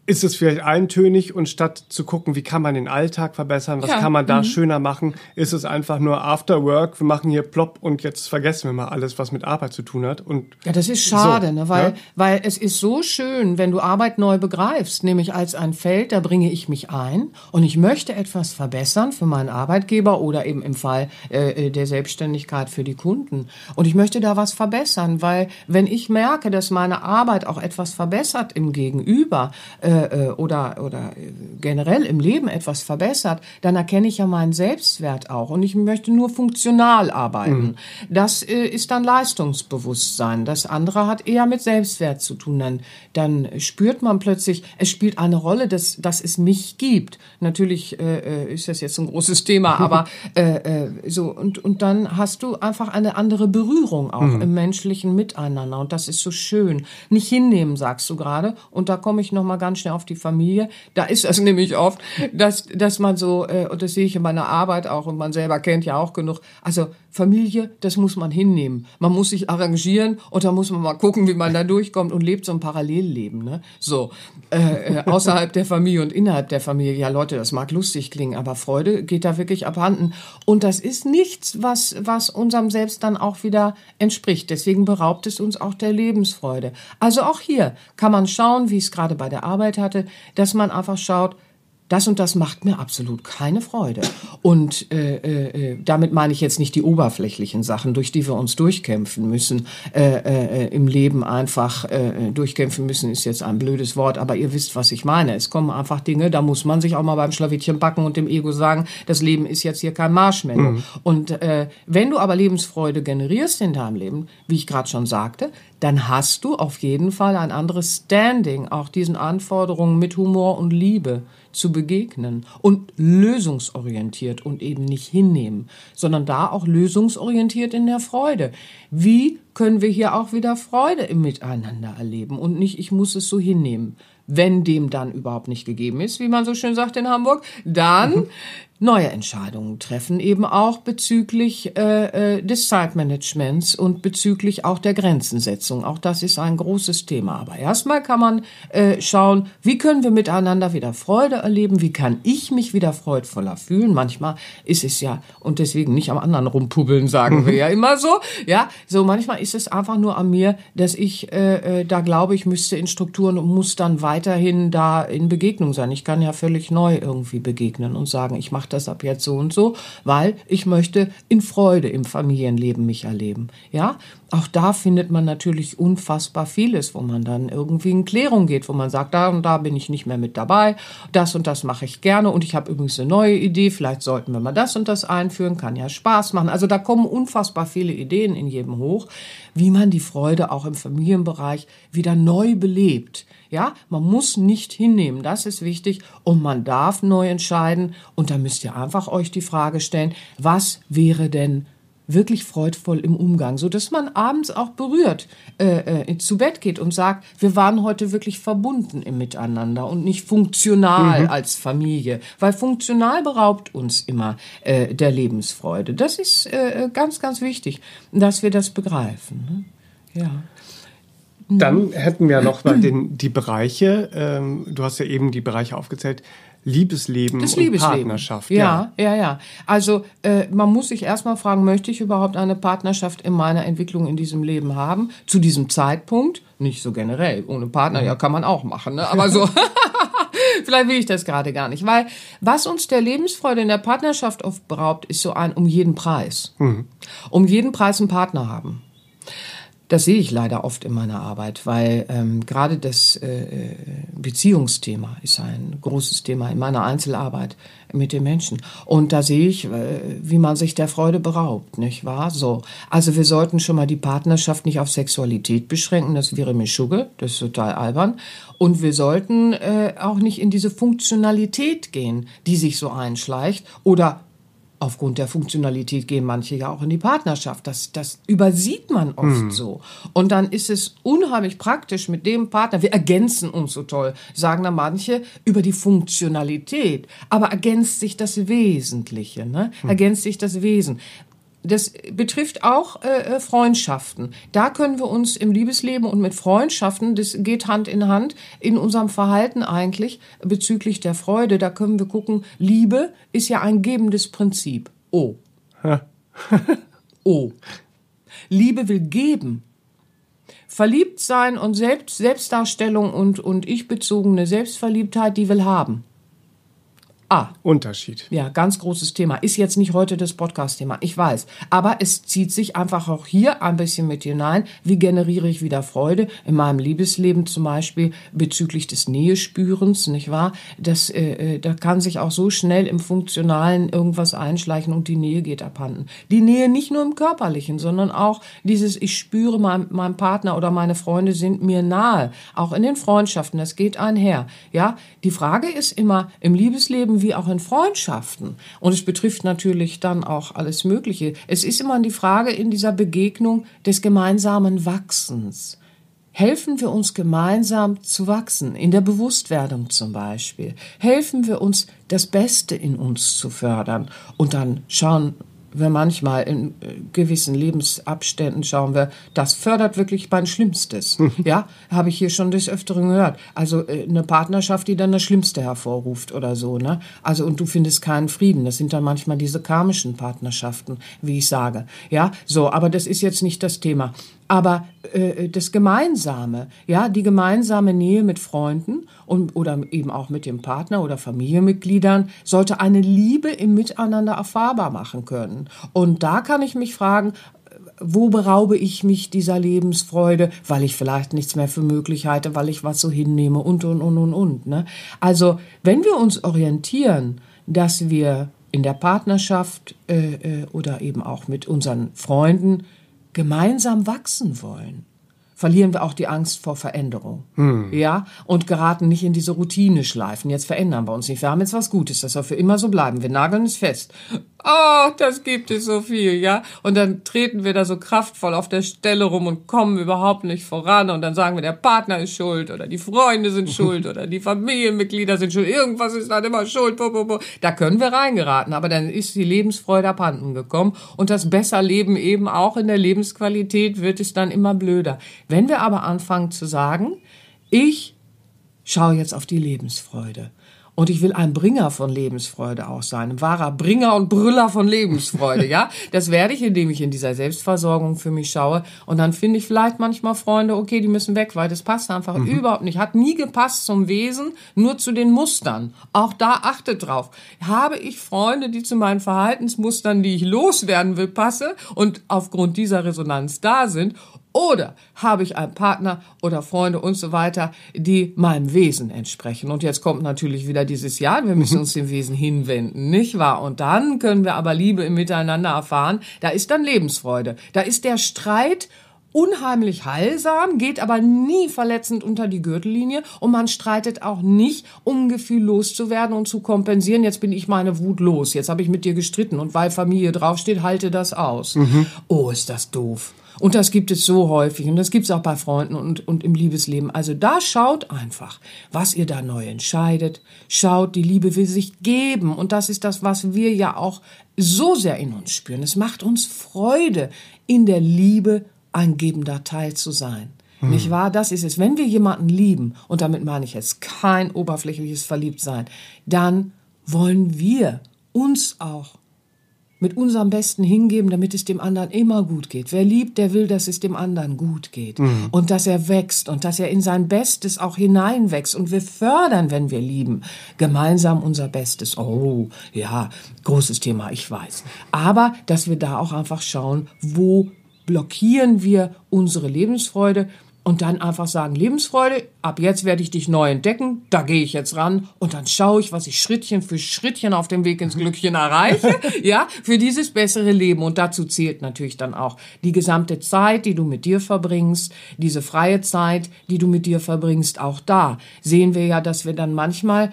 ist es vielleicht eintönig und statt zu gucken, wie kann man den Alltag verbessern, was Ja, kann man da mhm. schöner machen, ist es einfach nur After Work, wir machen hier plopp und jetzt vergessen wir mal alles, was mit Arbeit zu tun hat. Und Ja, das ist schade, So, ne? weil, ja. weil es ist so schön, wenn du Arbeit neu begreifst, nämlich als ein Feld, da bringe ich mich ein und ich möchte etwas verbessern für meinen Arbeitgeber oder eben im Fall äh, der Selbstständigkeit für die Kunden. Und ich möchte da was verbessern, weil wenn ich merke, dass meine Arbeit auch etwas verbessert im Gegenüber äh, äh, oder, oder äh, generell im Leben etwas verbessert, dann erkenne ich ja meinen Selbstwert auch und ich möchte nur funktional arbeiten. Das äh, ist dann Leistungsbewusstsein. Das andere hat eher mit Selbstwert zu tun. Dann, dann spürt man plötzlich, es spielt eine Rolle, dass, dass es mich gibt. Natürlich äh, äh, ist das jetzt ein großes Thema, aber äh, äh, so und, und dann hast du einfach eine andere Berührung auch im menschlichen Miteinander und das ist so schön. Nicht hinnehmen, sagst du gerade. Und da komme ich noch mal ganz schnell auf die Familie. Da ist das nämlich oft, dass, dass man so, äh, und das sehe ich in meiner Arbeit auch und man selber kennt ja auch genug, also Familie, das muss man hinnehmen. Man muss sich arrangieren und da muss man mal gucken, wie man da durchkommt und lebt so ein Parallelleben. Ne? So äh, äh, außerhalb der Familie und innerhalb der Familie. Ja, Leute, das mag lustig klingen, aber Freude geht da wirklich abhanden. Und das ist nichts, was was unserem Selbst dann auch wieder entspricht. Deswegen beraubt es uns auch der Lebensfreude. Also auch hier kann man schauen, wie ich es gerade bei der Arbeit hatte, dass man einfach schaut, das und das macht mir absolut keine Freude. Und äh, äh, damit meine ich jetzt nicht die oberflächlichen Sachen, durch die wir uns durchkämpfen müssen, äh, äh, im Leben einfach äh, durchkämpfen müssen, ist jetzt ein blödes Wort, aber ihr wisst, was ich meine. Es kommen einfach Dinge, da muss man sich auch mal beim Schlawittchen backen und dem Ego sagen, das Leben ist jetzt hier kein Marshmallow. Mhm. Und äh, wenn du aber Lebensfreude generierst in deinem Leben, wie ich gerade schon sagte, dann hast du auf jeden Fall ein anderes Standing, auch diesen Anforderungen mit Humor und Liebe zu begegnen und lösungsorientiert und eben nicht hinnehmen, sondern da auch lösungsorientiert in der Freude. Wie können wir hier auch wieder Freude im Miteinander erleben und nicht, ich muss es so hinnehmen. Wenn dem dann überhaupt nicht gegeben ist, wie man so schön sagt in Hamburg, dann mhm neue Entscheidungen treffen, eben auch bezüglich äh, äh, des Zeitmanagements und bezüglich auch der Grenzensetzung. Auch das ist ein großes Thema. Aber erstmal kann man äh, schauen, wie können wir miteinander wieder Freude erleben, wie kann ich mich wieder freudvoller fühlen. Manchmal ist es ja, und deswegen nicht am anderen rumpubbeln, sagen wir ja immer so. Ja, so manchmal ist es einfach nur an mir, dass ich äh, äh, da glaube, ich müsste in Strukturen und muss dann weiterhin da in Begegnung sein. Ich kann ja völlig neu irgendwie begegnen und sagen, ich mache das ab jetzt so und so, weil ich möchte in Freude im Familienleben mich erleben. Ja, auch da findet man natürlich unfassbar vieles, wo man dann irgendwie in Klärung geht, wo man sagt, da und da bin ich nicht mehr mit dabei, das und das mache ich gerne und ich habe übrigens eine neue Idee, vielleicht sollten wir mal das und das einführen, kann ja Spaß machen. Also da kommen unfassbar viele Ideen in jedem hoch, wie man die Freude auch im Familienbereich wieder neu belebt. Ja, man muss nicht hinnehmen, das ist wichtig und man darf neu entscheiden und da müsst ihr einfach euch die Frage stellen, was wäre denn wirklich freudvoll im Umgang, so dass man abends auch berührt äh, äh, zu Bett geht und sagt, wir waren heute wirklich verbunden im Miteinander und nicht funktional mhm. als Familie, weil funktional beraubt uns immer äh, der Lebensfreude. Das ist äh, ganz, ganz wichtig, dass wir das begreifen. Ne? Ja. Dann mhm. hätten wir noch mal den, die Bereiche, ähm, du hast ja eben die Bereiche aufgezählt, Liebesleben das und Liebesleben. Partnerschaft. Ja, ja, ja. ja. Also äh, man muss sich erstmal fragen, möchte ich überhaupt eine Partnerschaft in meiner Entwicklung in diesem Leben haben? Zu diesem Zeitpunkt, nicht so generell, ohne Partner, mhm. ja, kann man auch machen, ne? aber so... Vielleicht will ich das gerade gar nicht, weil was uns der Lebensfreude in der Partnerschaft oft beraubt, ist so ein um jeden Preis. Mhm. Um jeden Preis einen Partner haben. Das sehe ich leider oft in meiner Arbeit, weil ähm, gerade das äh, Beziehungsthema ist ein großes Thema in meiner Einzelarbeit mit den Menschen. Und da sehe ich, äh, wie man sich der Freude beraubt, nicht wahr? So. Also wir sollten schon mal die Partnerschaft nicht auf Sexualität beschränken, das wäre mir Schugge, das ist total albern. Und wir sollten äh, auch nicht in diese Funktionalität gehen, die sich so einschleicht oder aufgrund der Funktionalität gehen manche ja auch in die Partnerschaft. Das, das übersieht man oft mhm. so. Und dann ist es unheimlich praktisch mit dem Partner. Wir ergänzen uns so toll, sagen dann manche über die Funktionalität. Aber ergänzt sich das Wesentliche, ne? Mhm. Ergänzt sich das Wesen. Das betrifft auch äh, äh, Freundschaften. Da können wir uns im Liebesleben und mit Freundschaften, das geht Hand in Hand in unserem Verhalten eigentlich bezüglich der Freude. Da können wir gucken, Liebe ist ja ein gebendes Prinzip. Oh. oh. Liebe will geben. Verliebt sein und Selbst, Selbstdarstellung und, und ich-bezogene Selbstverliebtheit, die will haben. Ah. Unterschied. Ja, ganz großes Thema. Ist jetzt nicht heute das Podcast-Thema, ich weiß. Aber es zieht sich einfach auch hier ein bisschen mit hinein. Wie generiere ich wieder Freude in meinem Liebesleben zum Beispiel bezüglich des Nähespürens, nicht wahr? Das, äh, äh, da kann sich auch so schnell im Funktionalen irgendwas einschleichen und die Nähe geht abhanden. Die Nähe nicht nur im Körperlichen, sondern auch dieses, ich spüre, mein, mein Partner oder meine Freunde sind mir nahe. Auch in den Freundschaften, das geht einher. Ja, die Frage ist immer im Liebesleben, wie auch in Freundschaften. Und es betrifft natürlich dann auch alles Mögliche. Es ist immer die Frage in dieser Begegnung des gemeinsamen Wachsens. Helfen wir uns gemeinsam zu wachsen, in der Bewusstwerdung zum Beispiel. Helfen wir uns, das Beste in uns zu fördern und dann schauen wir manchmal in äh, gewissen Lebensabständen schauen wir, das fördert wirklich mein Schlimmstes. ja, habe ich hier schon des Öfteren gehört. Also äh, eine Partnerschaft, die dann das Schlimmste hervorruft oder so, ne? Also und du findest keinen Frieden. Das sind dann manchmal diese karmischen Partnerschaften, wie ich sage. Ja, so, aber das ist jetzt nicht das Thema. Aber äh, das Gemeinsame, ja, die gemeinsame Nähe mit Freunden und, oder eben auch mit dem Partner oder Familienmitgliedern sollte eine Liebe im Miteinander erfahrbar machen können. Und da kann ich mich fragen, wo beraube ich mich dieser Lebensfreude, weil ich vielleicht nichts mehr für möglich halte, weil ich was so hinnehme und, und, und, und, und. Ne? Also, wenn wir uns orientieren, dass wir in der Partnerschaft äh, äh, oder eben auch mit unseren Freunden gemeinsam wachsen wollen, verlieren wir auch die Angst vor Veränderung. Hm. Ja, und geraten nicht in diese Routine-Schleifen. Jetzt verändern wir uns nicht. Wir haben jetzt was Gutes, das soll für immer so bleiben. Wir nageln es fest. Oh, das gibt es so viel, ja. Und dann treten wir da so kraftvoll auf der Stelle rum und kommen überhaupt nicht voran. Und dann sagen wir, der Partner ist schuld oder die Freunde sind schuld oder die Familienmitglieder sind schuld. Irgendwas ist dann immer schuld. Da können wir reingeraten. Aber dann ist die Lebensfreude abhanden gekommen. Und das Besserleben eben auch in der Lebensqualität wird es dann immer blöder. Wenn wir aber anfangen zu sagen, ich schaue jetzt auf die Lebensfreude und ich will ein Bringer von Lebensfreude auch sein, ein wahrer Bringer und Brüller von Lebensfreude, ja. Das werde ich, indem ich in dieser Selbstversorgung für mich schaue. Und dann finde ich vielleicht manchmal Freunde, okay, die müssen weg, weil das passt einfach mhm. überhaupt nicht. Hat nie gepasst zum Wesen, nur zu den Mustern. Auch da achtet drauf. Habe ich Freunde, die zu meinen Verhaltensmustern, die ich loswerden will, passe und aufgrund dieser Resonanz da sind? Oder habe ich einen Partner oder Freunde und so weiter, die meinem Wesen entsprechen? Und jetzt kommt natürlich wieder dieses Jahr, wir müssen uns dem Wesen hinwenden, nicht wahr? Und dann können wir aber Liebe im Miteinander erfahren. Da ist dann Lebensfreude. Da ist der Streit unheimlich heilsam, geht aber nie verletzend unter die Gürtellinie und man streitet auch nicht, um Gefühl loszuwerden und zu kompensieren. Jetzt bin ich meine Wut los, jetzt habe ich mit dir gestritten und weil Familie draufsteht, halte das aus. Mhm. Oh, ist das doof. Und das gibt es so häufig und das gibt es auch bei Freunden und, und im Liebesleben. Also da schaut einfach, was ihr da neu entscheidet. Schaut, die Liebe will sich geben und das ist das, was wir ja auch so sehr in uns spüren. Es macht uns Freude, in der Liebe ein gebender Teil zu sein. Hm. Nicht wahr? Das ist es. Wenn wir jemanden lieben, und damit meine ich jetzt kein oberflächliches Verliebtsein, dann wollen wir uns auch mit unserem Besten hingeben, damit es dem anderen immer gut geht. Wer liebt, der will, dass es dem anderen gut geht mhm. und dass er wächst und dass er in sein Bestes auch hineinwächst. Und wir fördern, wenn wir lieben, gemeinsam unser Bestes. Oh, ja, großes Thema, ich weiß. Aber, dass wir da auch einfach schauen, wo blockieren wir unsere Lebensfreude und dann einfach sagen, Lebensfreude, ab jetzt werde ich dich neu entdecken, da gehe ich jetzt ran und dann schaue ich, was ich Schrittchen für Schrittchen auf dem Weg ins Glückchen erreiche, ja, für dieses bessere Leben. Und dazu zählt natürlich dann auch die gesamte Zeit, die du mit dir verbringst, diese freie Zeit, die du mit dir verbringst, auch da sehen wir ja, dass wir dann manchmal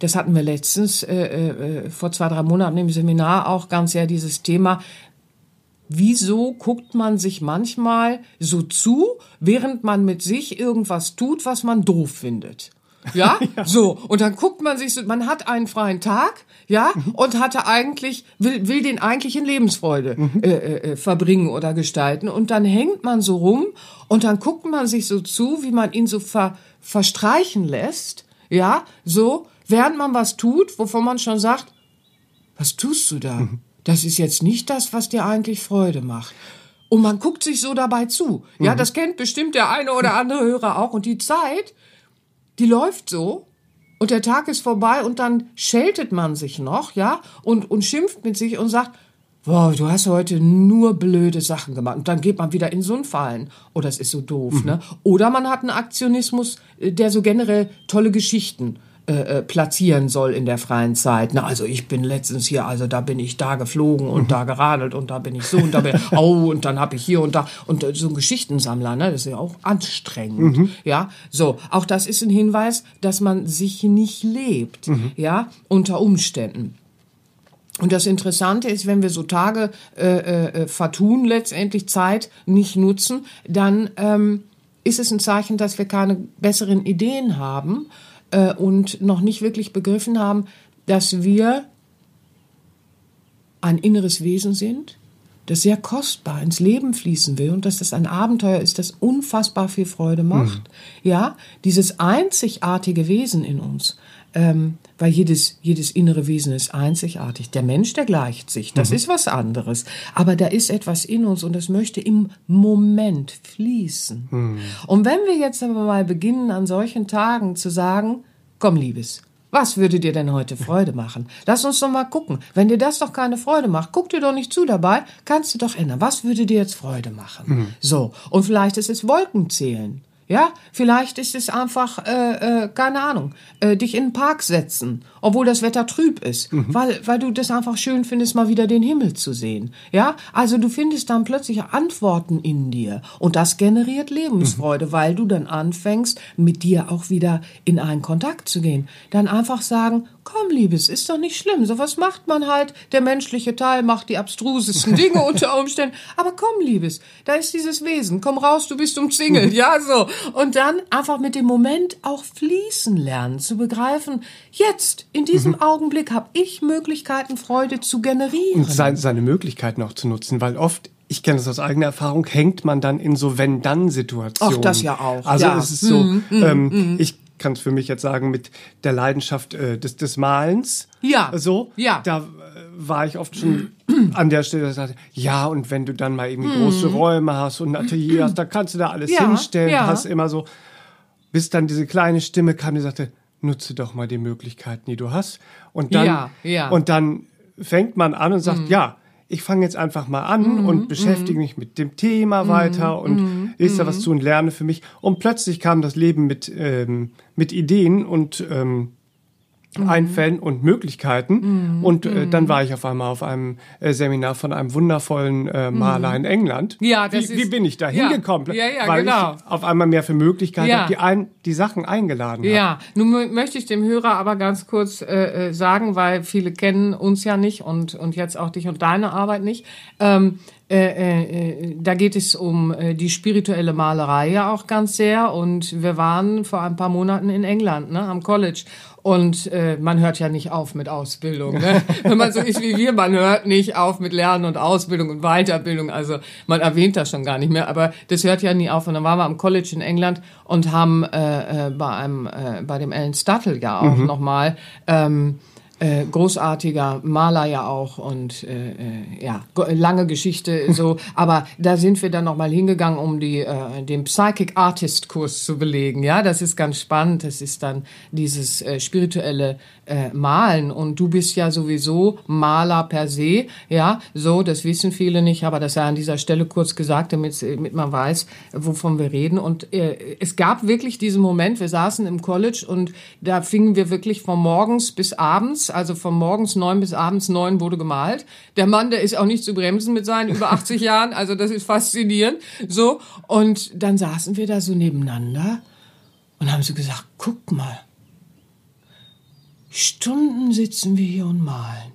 das hatten wir letztens äh, äh, vor zwei, drei Monaten im Seminar auch ganz sehr dieses Thema, wieso guckt man sich manchmal so zu, während man mit sich irgendwas tut, was man doof findet? Ja? ja, so. Und dann guckt man sich so, man hat einen freien Tag, ja, mhm. und hatte eigentlich, will, will den eigentlich in Lebensfreude mhm. äh, äh, verbringen oder gestalten. Und dann hängt man so rum und dann guckt man sich so zu, wie man ihn so ver, verstreichen lässt, ja, so, während man was tut, wovon man schon sagt, was tust du da? Mhm das ist jetzt nicht das, was dir eigentlich Freude macht. Und man guckt sich so dabei zu. Ja, mhm. das kennt bestimmt der eine oder andere Hörer auch. Und die Zeit, die läuft so. Und der Tag ist vorbei und dann scheltet man sich noch, ja, und, und schimpft mit sich und sagt, Wow, du hast heute nur blöde Sachen gemacht. Und dann geht man wieder in so einen Fallen. Oh, das ist so doof, mhm. ne? Oder man hat einen Aktionismus, äh, der so generell tolle Geschichten äh, äh, platzieren soll in der freien Zeit. Na, also ich bin letztens hier, also da bin ich da geflogen und mhm. da geradelt und da bin ich so und da bin ich, oh, und dann habe ich hier und da und äh, so ein Geschichtensammler, ne, das ist ja auch anstrengend. Mhm. Ja, so, auch das ist ein Hinweis, dass man sich nicht lebt, mhm. ja, unter Umständen. Und das Interessante ist, wenn wir so Tage äh, äh, vertun, letztendlich Zeit nicht nutzen, dann ähm, ist es ein Zeichen, dass wir keine besseren Ideen haben äh, und noch nicht wirklich begriffen haben, dass wir ein inneres Wesen sind, das sehr kostbar ins Leben fließen will und dass das ein Abenteuer ist, das unfassbar viel Freude macht. Mhm. Ja, dieses einzigartige Wesen in uns, ähm, weil jedes, jedes innere Wesen ist einzigartig. Der Mensch, der gleicht sich, das mhm. ist was anderes. Aber da ist etwas in uns und das möchte im Moment fließen. Mhm. Und wenn wir jetzt aber mal beginnen, an solchen Tagen zu sagen, komm, Liebes, was würde dir denn heute Freude machen? Lass uns doch mal gucken. Wenn dir das doch keine Freude macht, guck dir doch nicht zu dabei, kannst du doch ändern. Was würde dir jetzt Freude machen? Mhm. So. Und vielleicht ist es Wolkenzählen. Ja, vielleicht ist es einfach, äh, äh, keine Ahnung, äh, dich in den Park setzen, obwohl das Wetter trüb ist, mhm. weil, weil du das einfach schön findest, mal wieder den Himmel zu sehen. Ja, also du findest dann plötzlich Antworten in dir und das generiert Lebensfreude, mhm. weil du dann anfängst, mit dir auch wieder in einen Kontakt zu gehen. Dann einfach sagen, komm, Liebes, ist doch nicht schlimm, sowas macht man halt, der menschliche Teil macht die abstrusesten Dinge unter Umständen, aber komm, Liebes, da ist dieses Wesen, komm raus, du bist umzingelt, mhm. ja, so. Und dann einfach mit dem Moment auch fließen lernen, zu begreifen, jetzt, in diesem mhm. Augenblick habe ich Möglichkeiten, Freude zu generieren. Und seine, seine Möglichkeiten auch zu nutzen, weil oft ich kenne das aus eigener Erfahrung, hängt man dann in so wenn-dann-Situationen. Ach, das ja auch. Also ja. es ist so, mm, mm, ähm, mm. ich kann es für mich jetzt sagen, mit der Leidenschaft äh, des, des Malens. Ja. So. Ja. Da äh, war ich oft schon an der Stelle, dass ich sagte, ja, und wenn du dann mal irgendwie große Räume hast und ein Atelier hast, da kannst du da alles ja, hinstellen, ja. hast immer so, bis dann diese kleine Stimme kam, die sagte, nutze doch mal die Möglichkeiten, die du hast. Und dann, ja, ja. und dann fängt man an und sagt, mhm. ja, ich fange jetzt einfach mal an mhm, und beschäftige mhm. mich mit dem Thema mhm, weiter und mhm, lese da was zu und lerne für mich. Und plötzlich kam das Leben mit, ähm, mit Ideen und ähm, mhm. Einfällen und Möglichkeiten. Mhm. Und äh, dann mhm. war ich auf einmal auf einem äh, Seminar von einem wundervollen äh, Maler mhm. in England. Ja, das wie, ist, wie bin ich da hingekommen? Ja, ja, weil genau. ich auf einmal mehr für Möglichkeiten ja. habe, die, ein, die Sachen eingeladen habe. Ja, nun möchte ich dem Hörer aber ganz kurz äh, äh, sagen, weil viele kennen uns ja nicht und, und jetzt auch dich und deine Arbeit nicht. Ähm, äh, äh, da geht es um äh, die spirituelle Malerei ja auch ganz sehr. Und wir waren vor ein paar Monaten in England, ne, am College. Und äh, man hört ja nicht auf mit Ausbildung. Ne? Wenn man so ist wie wir, man hört nicht auf mit Lernen und Ausbildung und Weiterbildung. Also man erwähnt das schon gar nicht mehr. Aber das hört ja nie auf. Und dann waren wir am College in England und haben äh, äh, bei einem äh, bei dem Ellen Stuttle ja auch mhm. nochmal ähm, äh, großartiger Maler ja auch und äh, äh ja lange Geschichte so. Aber da sind wir dann noch mal hingegangen um die äh, den Psychic Artist Kurs zu belegen ja. Das ist ganz spannend. Das ist dann dieses äh, spirituelle äh, Malen. Und du bist ja sowieso Maler per se ja. So das wissen viele nicht aber das sei an dieser Stelle kurz gesagt damit, damit man weiß wovon wir reden. Und äh, es gab wirklich diesen Moment. Wir saßen im College und da fingen wir wirklich von morgens bis abends also von morgens neun bis abends neun wurde gemalt. Der Mann, der ist auch nicht zu bremsen mit seinen über 80 Jahren, also das ist faszinierend. So, und dann saßen wir da so nebeneinander und haben so gesagt, guck mal, Stunden sitzen wir hier und malen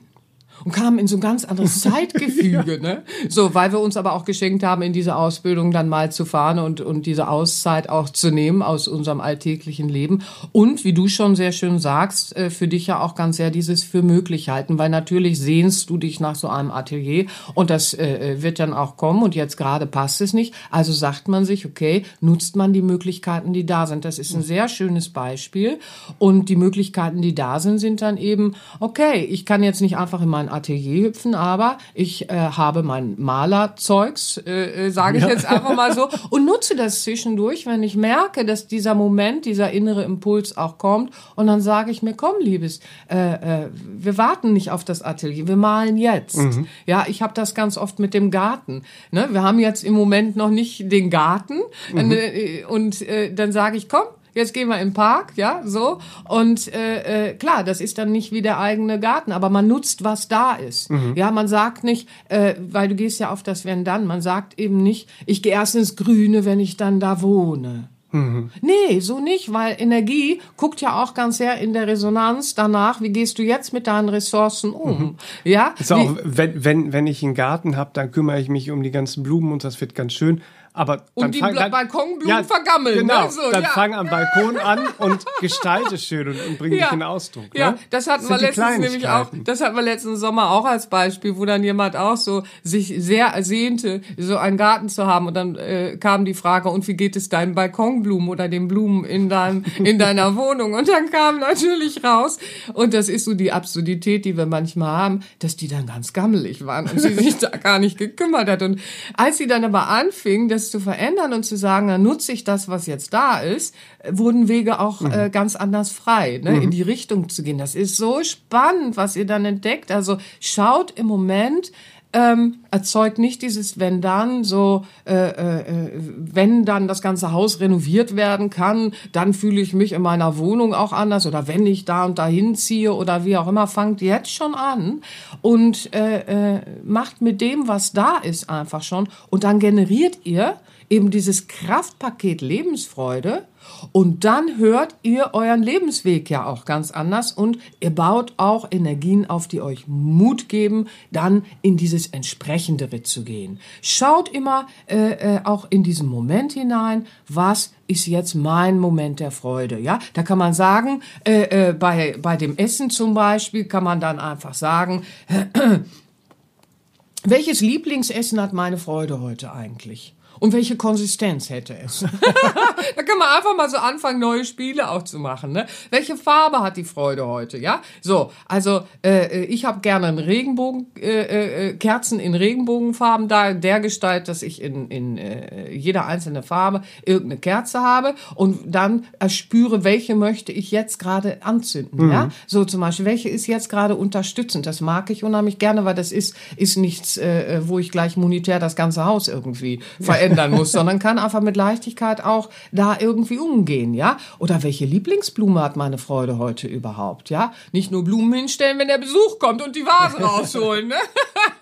und kamen in so ein ganz anderes Zeitgefüge, ne? So, weil wir uns aber auch geschenkt haben, in diese Ausbildung dann mal zu fahren und, und diese Auszeit auch zu nehmen aus unserem alltäglichen Leben. Und wie du schon sehr schön sagst, äh, für dich ja auch ganz sehr dieses für möglich halten, weil natürlich sehnst du dich nach so einem Atelier und das äh, äh, wird dann auch kommen und jetzt gerade passt es nicht. Also sagt man sich, okay, nutzt man die Möglichkeiten, die da sind. Das ist ein sehr schönes Beispiel. Und die Möglichkeiten, die da sind, sind dann eben, okay, ich kann jetzt nicht einfach in mein Atelier hüpfen, aber ich äh, habe mein Malerzeugs, äh, äh, sage ich ja. jetzt einfach mal so, und nutze das zwischendurch, wenn ich merke, dass dieser Moment, dieser innere Impuls auch kommt. Und dann sage ich mir, komm, Liebes, äh, äh, wir warten nicht auf das Atelier, wir malen jetzt. Mhm. Ja, ich habe das ganz oft mit dem Garten. Ne? Wir haben jetzt im Moment noch nicht den Garten. Mhm. Äh, und äh, dann sage ich, komm, jetzt gehen wir im Park, ja, so. Und äh, äh, klar, das ist dann nicht wie der eigene Garten, aber man nutzt, was da ist. Mhm. Ja, man sagt nicht, äh, weil du gehst ja auf das Wenn dann, man sagt eben nicht, ich gehe erst ins Grüne, wenn ich dann da wohne. Mhm. Nee, so nicht, weil Energie guckt ja auch ganz sehr in der Resonanz danach, wie gehst du jetzt mit deinen Ressourcen um? Mhm. Ja? Ist auch, wenn, wenn, wenn ich einen Garten habe, dann kümmere ich mich um die ganzen Blumen und das wird ganz schön. Aber und die fang, Bla- Balkonblumen vergammeln, Genau, ne? So, dann ja. fang am Balkon an und gestalte schön und, und bring dich in Ausdruck. Ja, ne? das hatten sind wir letztens nämlich auch, das hatten wir letzten Sommer auch als Beispiel, wo dann jemand auch so sich sehr ersehnte, so einen Garten zu haben und dann äh, kam die Frage, und wie geht es deinen Balkonblumen oder den Blumen in deinem in deiner Wohnung? Und dann kam natürlich raus und das ist so die Absurdität, die wir manchmal haben, dass die dann ganz gammelig waren und sie sich da gar nicht gekümmert hat und als sie dann aber anfing, das zu verändern und zu sagen, dann nutze ich das, was jetzt da ist, wurden Wege auch äh, ganz anders frei, ne, in die Richtung zu gehen. Das ist so spannend, was ihr dann entdeckt. Also schaut im Moment, ähm, erzeugt nicht dieses wenn dann so äh, äh, äh, wenn dann das ganze Haus renoviert werden kann, dann fühle ich mich in meiner Wohnung auch anders oder wenn ich da und dahin ziehe oder wie auch immer, fangt jetzt schon an und äh, äh, macht mit dem, was da ist, einfach schon. Und dann generiert ihr eben dieses Kraftpaket Lebensfreude und dann hört ihr euren Lebensweg ja auch ganz anders und ihr baut auch Energien auf, die euch Mut geben, dann in dieses entsprechendere zu gehen. Schaut immer äh, äh, auch in diesen Moment hinein, was ist jetzt mein Moment der Freude. Ja, da kann man sagen, äh, äh, bei bei dem Essen zum Beispiel kann man dann einfach sagen, welches Lieblingsessen hat meine Freude heute eigentlich? Und welche Konsistenz hätte es? da kann man einfach mal so anfangen, neue Spiele auch zu machen. Ne? Welche Farbe hat die Freude heute? Ja, so. Also äh, ich habe gerne einen Regenbogen, äh, äh, Kerzen in Regenbogenfarben da der Gestalt, dass ich in, in äh, jeder einzelne Farbe irgendeine Kerze habe und dann erspüre, welche möchte ich jetzt gerade anzünden. Ja, so zum Beispiel, welche ist jetzt gerade unterstützend? Das mag ich unheimlich gerne, weil das ist ist nichts, äh, wo ich gleich monetär das ganze Haus irgendwie verändern muss, sondern kann einfach mit Leichtigkeit auch da irgendwie umgehen, ja? Oder welche Lieblingsblume hat meine Freude heute überhaupt, ja? Nicht nur Blumen hinstellen, wenn der Besuch kommt und die Vase rausholen, ne?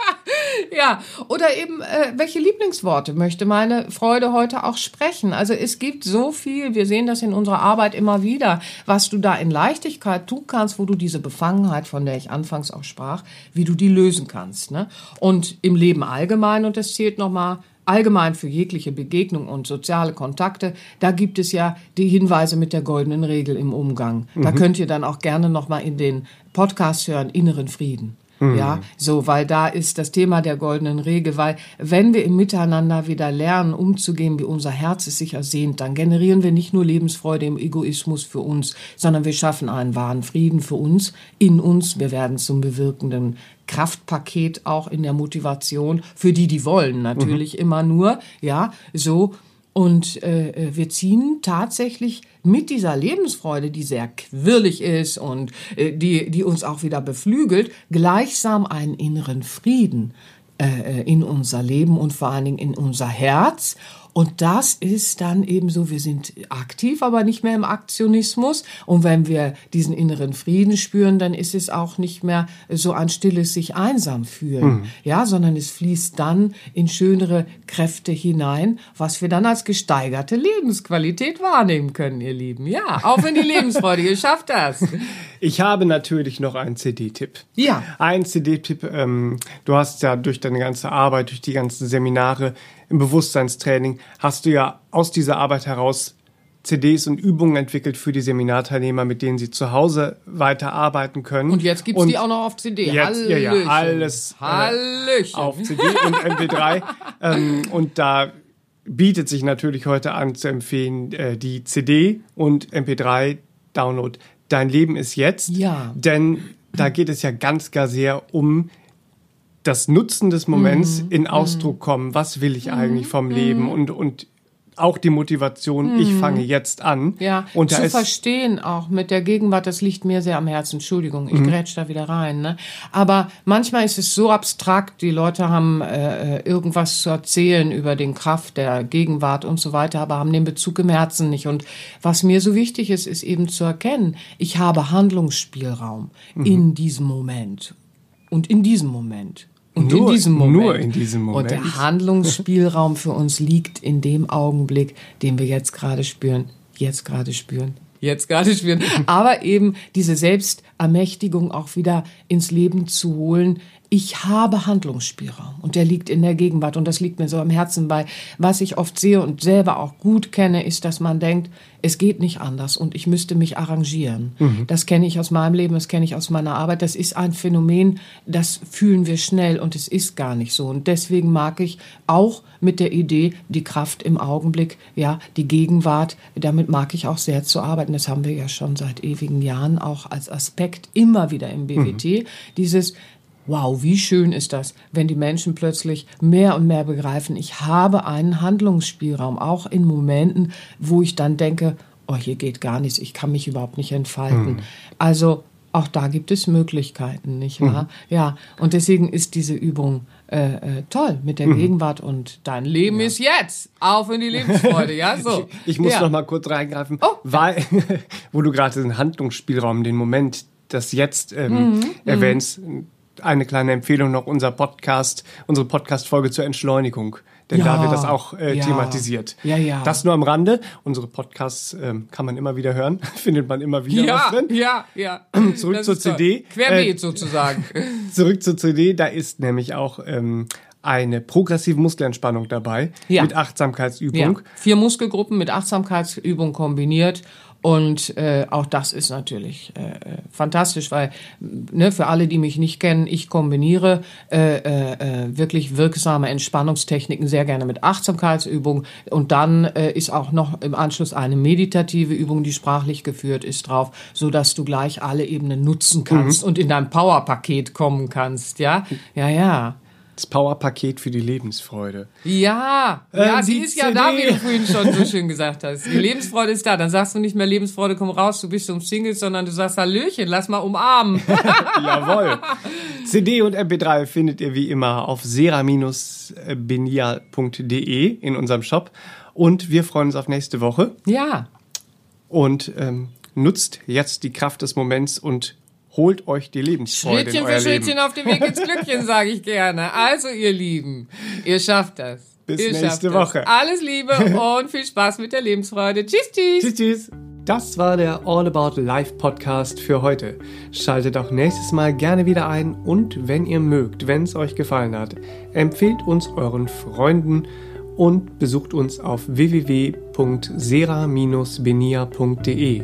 ja, oder eben, äh, welche Lieblingsworte möchte meine Freude heute auch sprechen? Also es gibt so viel, wir sehen das in unserer Arbeit immer wieder, was du da in Leichtigkeit tun kannst, wo du diese Befangenheit, von der ich anfangs auch sprach, wie du die lösen kannst. Ne? Und im Leben allgemein, und das zählt nochmal allgemein für jegliche Begegnung und soziale Kontakte, da gibt es ja die Hinweise mit der goldenen Regel im Umgang. Da könnt ihr dann auch gerne nochmal in den Podcast hören, inneren Frieden. Ja, so, weil da ist das Thema der goldenen Regel, weil wenn wir im Miteinander wieder lernen, umzugehen, wie unser Herz es sich ersehnt, dann generieren wir nicht nur Lebensfreude im Egoismus für uns, sondern wir schaffen einen wahren Frieden für uns, in uns. Wir werden zum bewirkenden Kraftpaket auch in der Motivation für die, die wollen, natürlich immer nur, ja, so. Und äh, wir ziehen tatsächlich mit dieser Lebensfreude, die sehr quirlig ist und äh, die, die uns auch wieder beflügelt, gleichsam einen inneren Frieden äh, in unser Leben und vor allen Dingen in unser Herz. Und das ist dann eben so, wir sind aktiv, aber nicht mehr im Aktionismus. Und wenn wir diesen inneren Frieden spüren, dann ist es auch nicht mehr so ein stilles sich einsam fühlen, ja, sondern es fließt dann in schönere Kräfte hinein, was wir dann als gesteigerte Lebensqualität wahrnehmen können, ihr Lieben. Ja, auch wenn die Lebensfreude, ihr schafft das. Ich habe natürlich noch einen CD-Tipp. Ja. Ein CD-Tipp. Ähm, du hast ja durch deine ganze Arbeit, durch die ganzen Seminare im Bewusstseinstraining, hast du ja aus dieser Arbeit heraus CDs und Übungen entwickelt für die Seminarteilnehmer, mit denen sie zu Hause weiterarbeiten können. Und jetzt gibt's Und die auch noch auf CD. Jetzt, ja, ja, alles äh, Hallöchen. auf CD und MP3. ähm, und da bietet sich natürlich heute an zu empfehlen äh, die CD und MP3 Download. Dein Leben ist jetzt. Ja. Denn da geht es ja ganz gar sehr um das Nutzen des Moments Mhm. in Ausdruck kommen. Was will ich eigentlich vom Leben? Und, und auch die Motivation, ich fange jetzt an. Mhm. Ja, und zu verstehen auch mit der Gegenwart, das liegt mir sehr am Herzen. Entschuldigung, Mhm. ich grätsch da wieder rein. Ne? Aber manchmal ist es so abstrakt, die Leute haben äh, irgendwas zu erzählen über den Kraft der Gegenwart und so weiter, aber haben den Bezug im Herzen nicht. Und was mir so wichtig ist, ist eben zu erkennen, ich habe Handlungsspielraum Mhm. in diesem Moment und in diesem Moment. Und Nur- in diesem Moment. nur in diesem Und der Moment. Handlungsspielraum für uns liegt in dem Augenblick, den wir jetzt gerade spüren, jetzt gerade spüren, jetzt gerade spüren. Aber eben diese Ermächtigung auch wieder ins Leben zu holen. Ich habe Handlungsspielraum und der liegt in der Gegenwart und das liegt mir so am Herzen bei. Was ich oft sehe und selber auch gut kenne, ist, dass man denkt, es geht nicht anders und ich müsste mich arrangieren. Mhm. Das kenne ich aus meinem Leben, das kenne ich aus meiner Arbeit. Das ist ein Phänomen, das fühlen wir schnell und es ist gar nicht so. Und deswegen mag ich auch mit der Idee, die Kraft im Augenblick, ja, die Gegenwart, damit mag ich auch sehr zu arbeiten. Das haben wir ja schon seit ewigen Jahren auch als Aspekt immer wieder im BWT. Mhm. Dieses Wow, wie schön ist das, wenn die Menschen plötzlich mehr und mehr begreifen, ich habe einen Handlungsspielraum, auch in Momenten, wo ich dann denke, oh, hier geht gar nichts, ich kann mich überhaupt nicht entfalten. Mhm. Also auch da gibt es Möglichkeiten, nicht wahr? Mhm. Ja, und deswegen ist diese Übung äh, äh, toll mit der mhm. Gegenwart und dein Leben ja. ist jetzt. Auf in die Lebensfreude, ja, so. Ich, ich muss ja. noch mal kurz reingreifen, oh. weil, wo du gerade den Handlungsspielraum, den Moment, das jetzt ähm, mhm. erwähnst, eine kleine Empfehlung noch, unser Podcast, unsere Podcast-Folge zur Entschleunigung. Denn ja, da wird das auch äh, ja, thematisiert. Ja, ja. Das nur am Rande. Unsere Podcasts ähm, kann man immer wieder hören, findet man immer wieder ja, was drin. Ja, ja. Zurück das zur CD. Querbeet äh, sozusagen. Zurück zur CD, da ist nämlich auch ähm, eine progressive Muskelentspannung dabei ja. mit Achtsamkeitsübung. Ja. Vier Muskelgruppen mit Achtsamkeitsübung kombiniert und äh, auch das ist natürlich äh, fantastisch, weil ne, für alle, die mich nicht kennen, ich kombiniere äh, äh, äh, wirklich wirksame Entspannungstechniken sehr gerne mit Achtsamkeitsübungen. Und dann äh, ist auch noch im Anschluss eine meditative Übung, die sprachlich geführt ist, drauf, so dass du gleich alle Ebenen nutzen kannst mhm. und in dein Powerpaket kommen kannst. Ja, ja, ja. Das Powerpaket für die Lebensfreude. Ja, ähm, ja, sie ist CD. ja da, wie du vorhin schon so schön gesagt hast. Die Lebensfreude ist da. Dann sagst du nicht mehr Lebensfreude, komm raus, du bist um Singles, sondern du sagst Hallöchen, lass mal umarmen. Jawohl. CD und MP3 findet ihr wie immer auf sera-benia.de in unserem Shop. Und wir freuen uns auf nächste Woche. Ja. Und ähm, nutzt jetzt die Kraft des Moments und holt euch die Lebensfreude Schrittchen für Schrittchen Leben. auf dem Weg ins Glückchen, sage ich gerne. Also, ihr Lieben, ihr schafft das. Bis ihr nächste Woche. Das. Alles Liebe und viel Spaß mit der Lebensfreude. Tschüss, tschüss. Tschüss, tschüss. Das war der All About Life Podcast für heute. Schaltet auch nächstes Mal gerne wieder ein und wenn ihr mögt, wenn es euch gefallen hat, empfehlt uns euren Freunden und besucht uns auf www.sera-benia.de.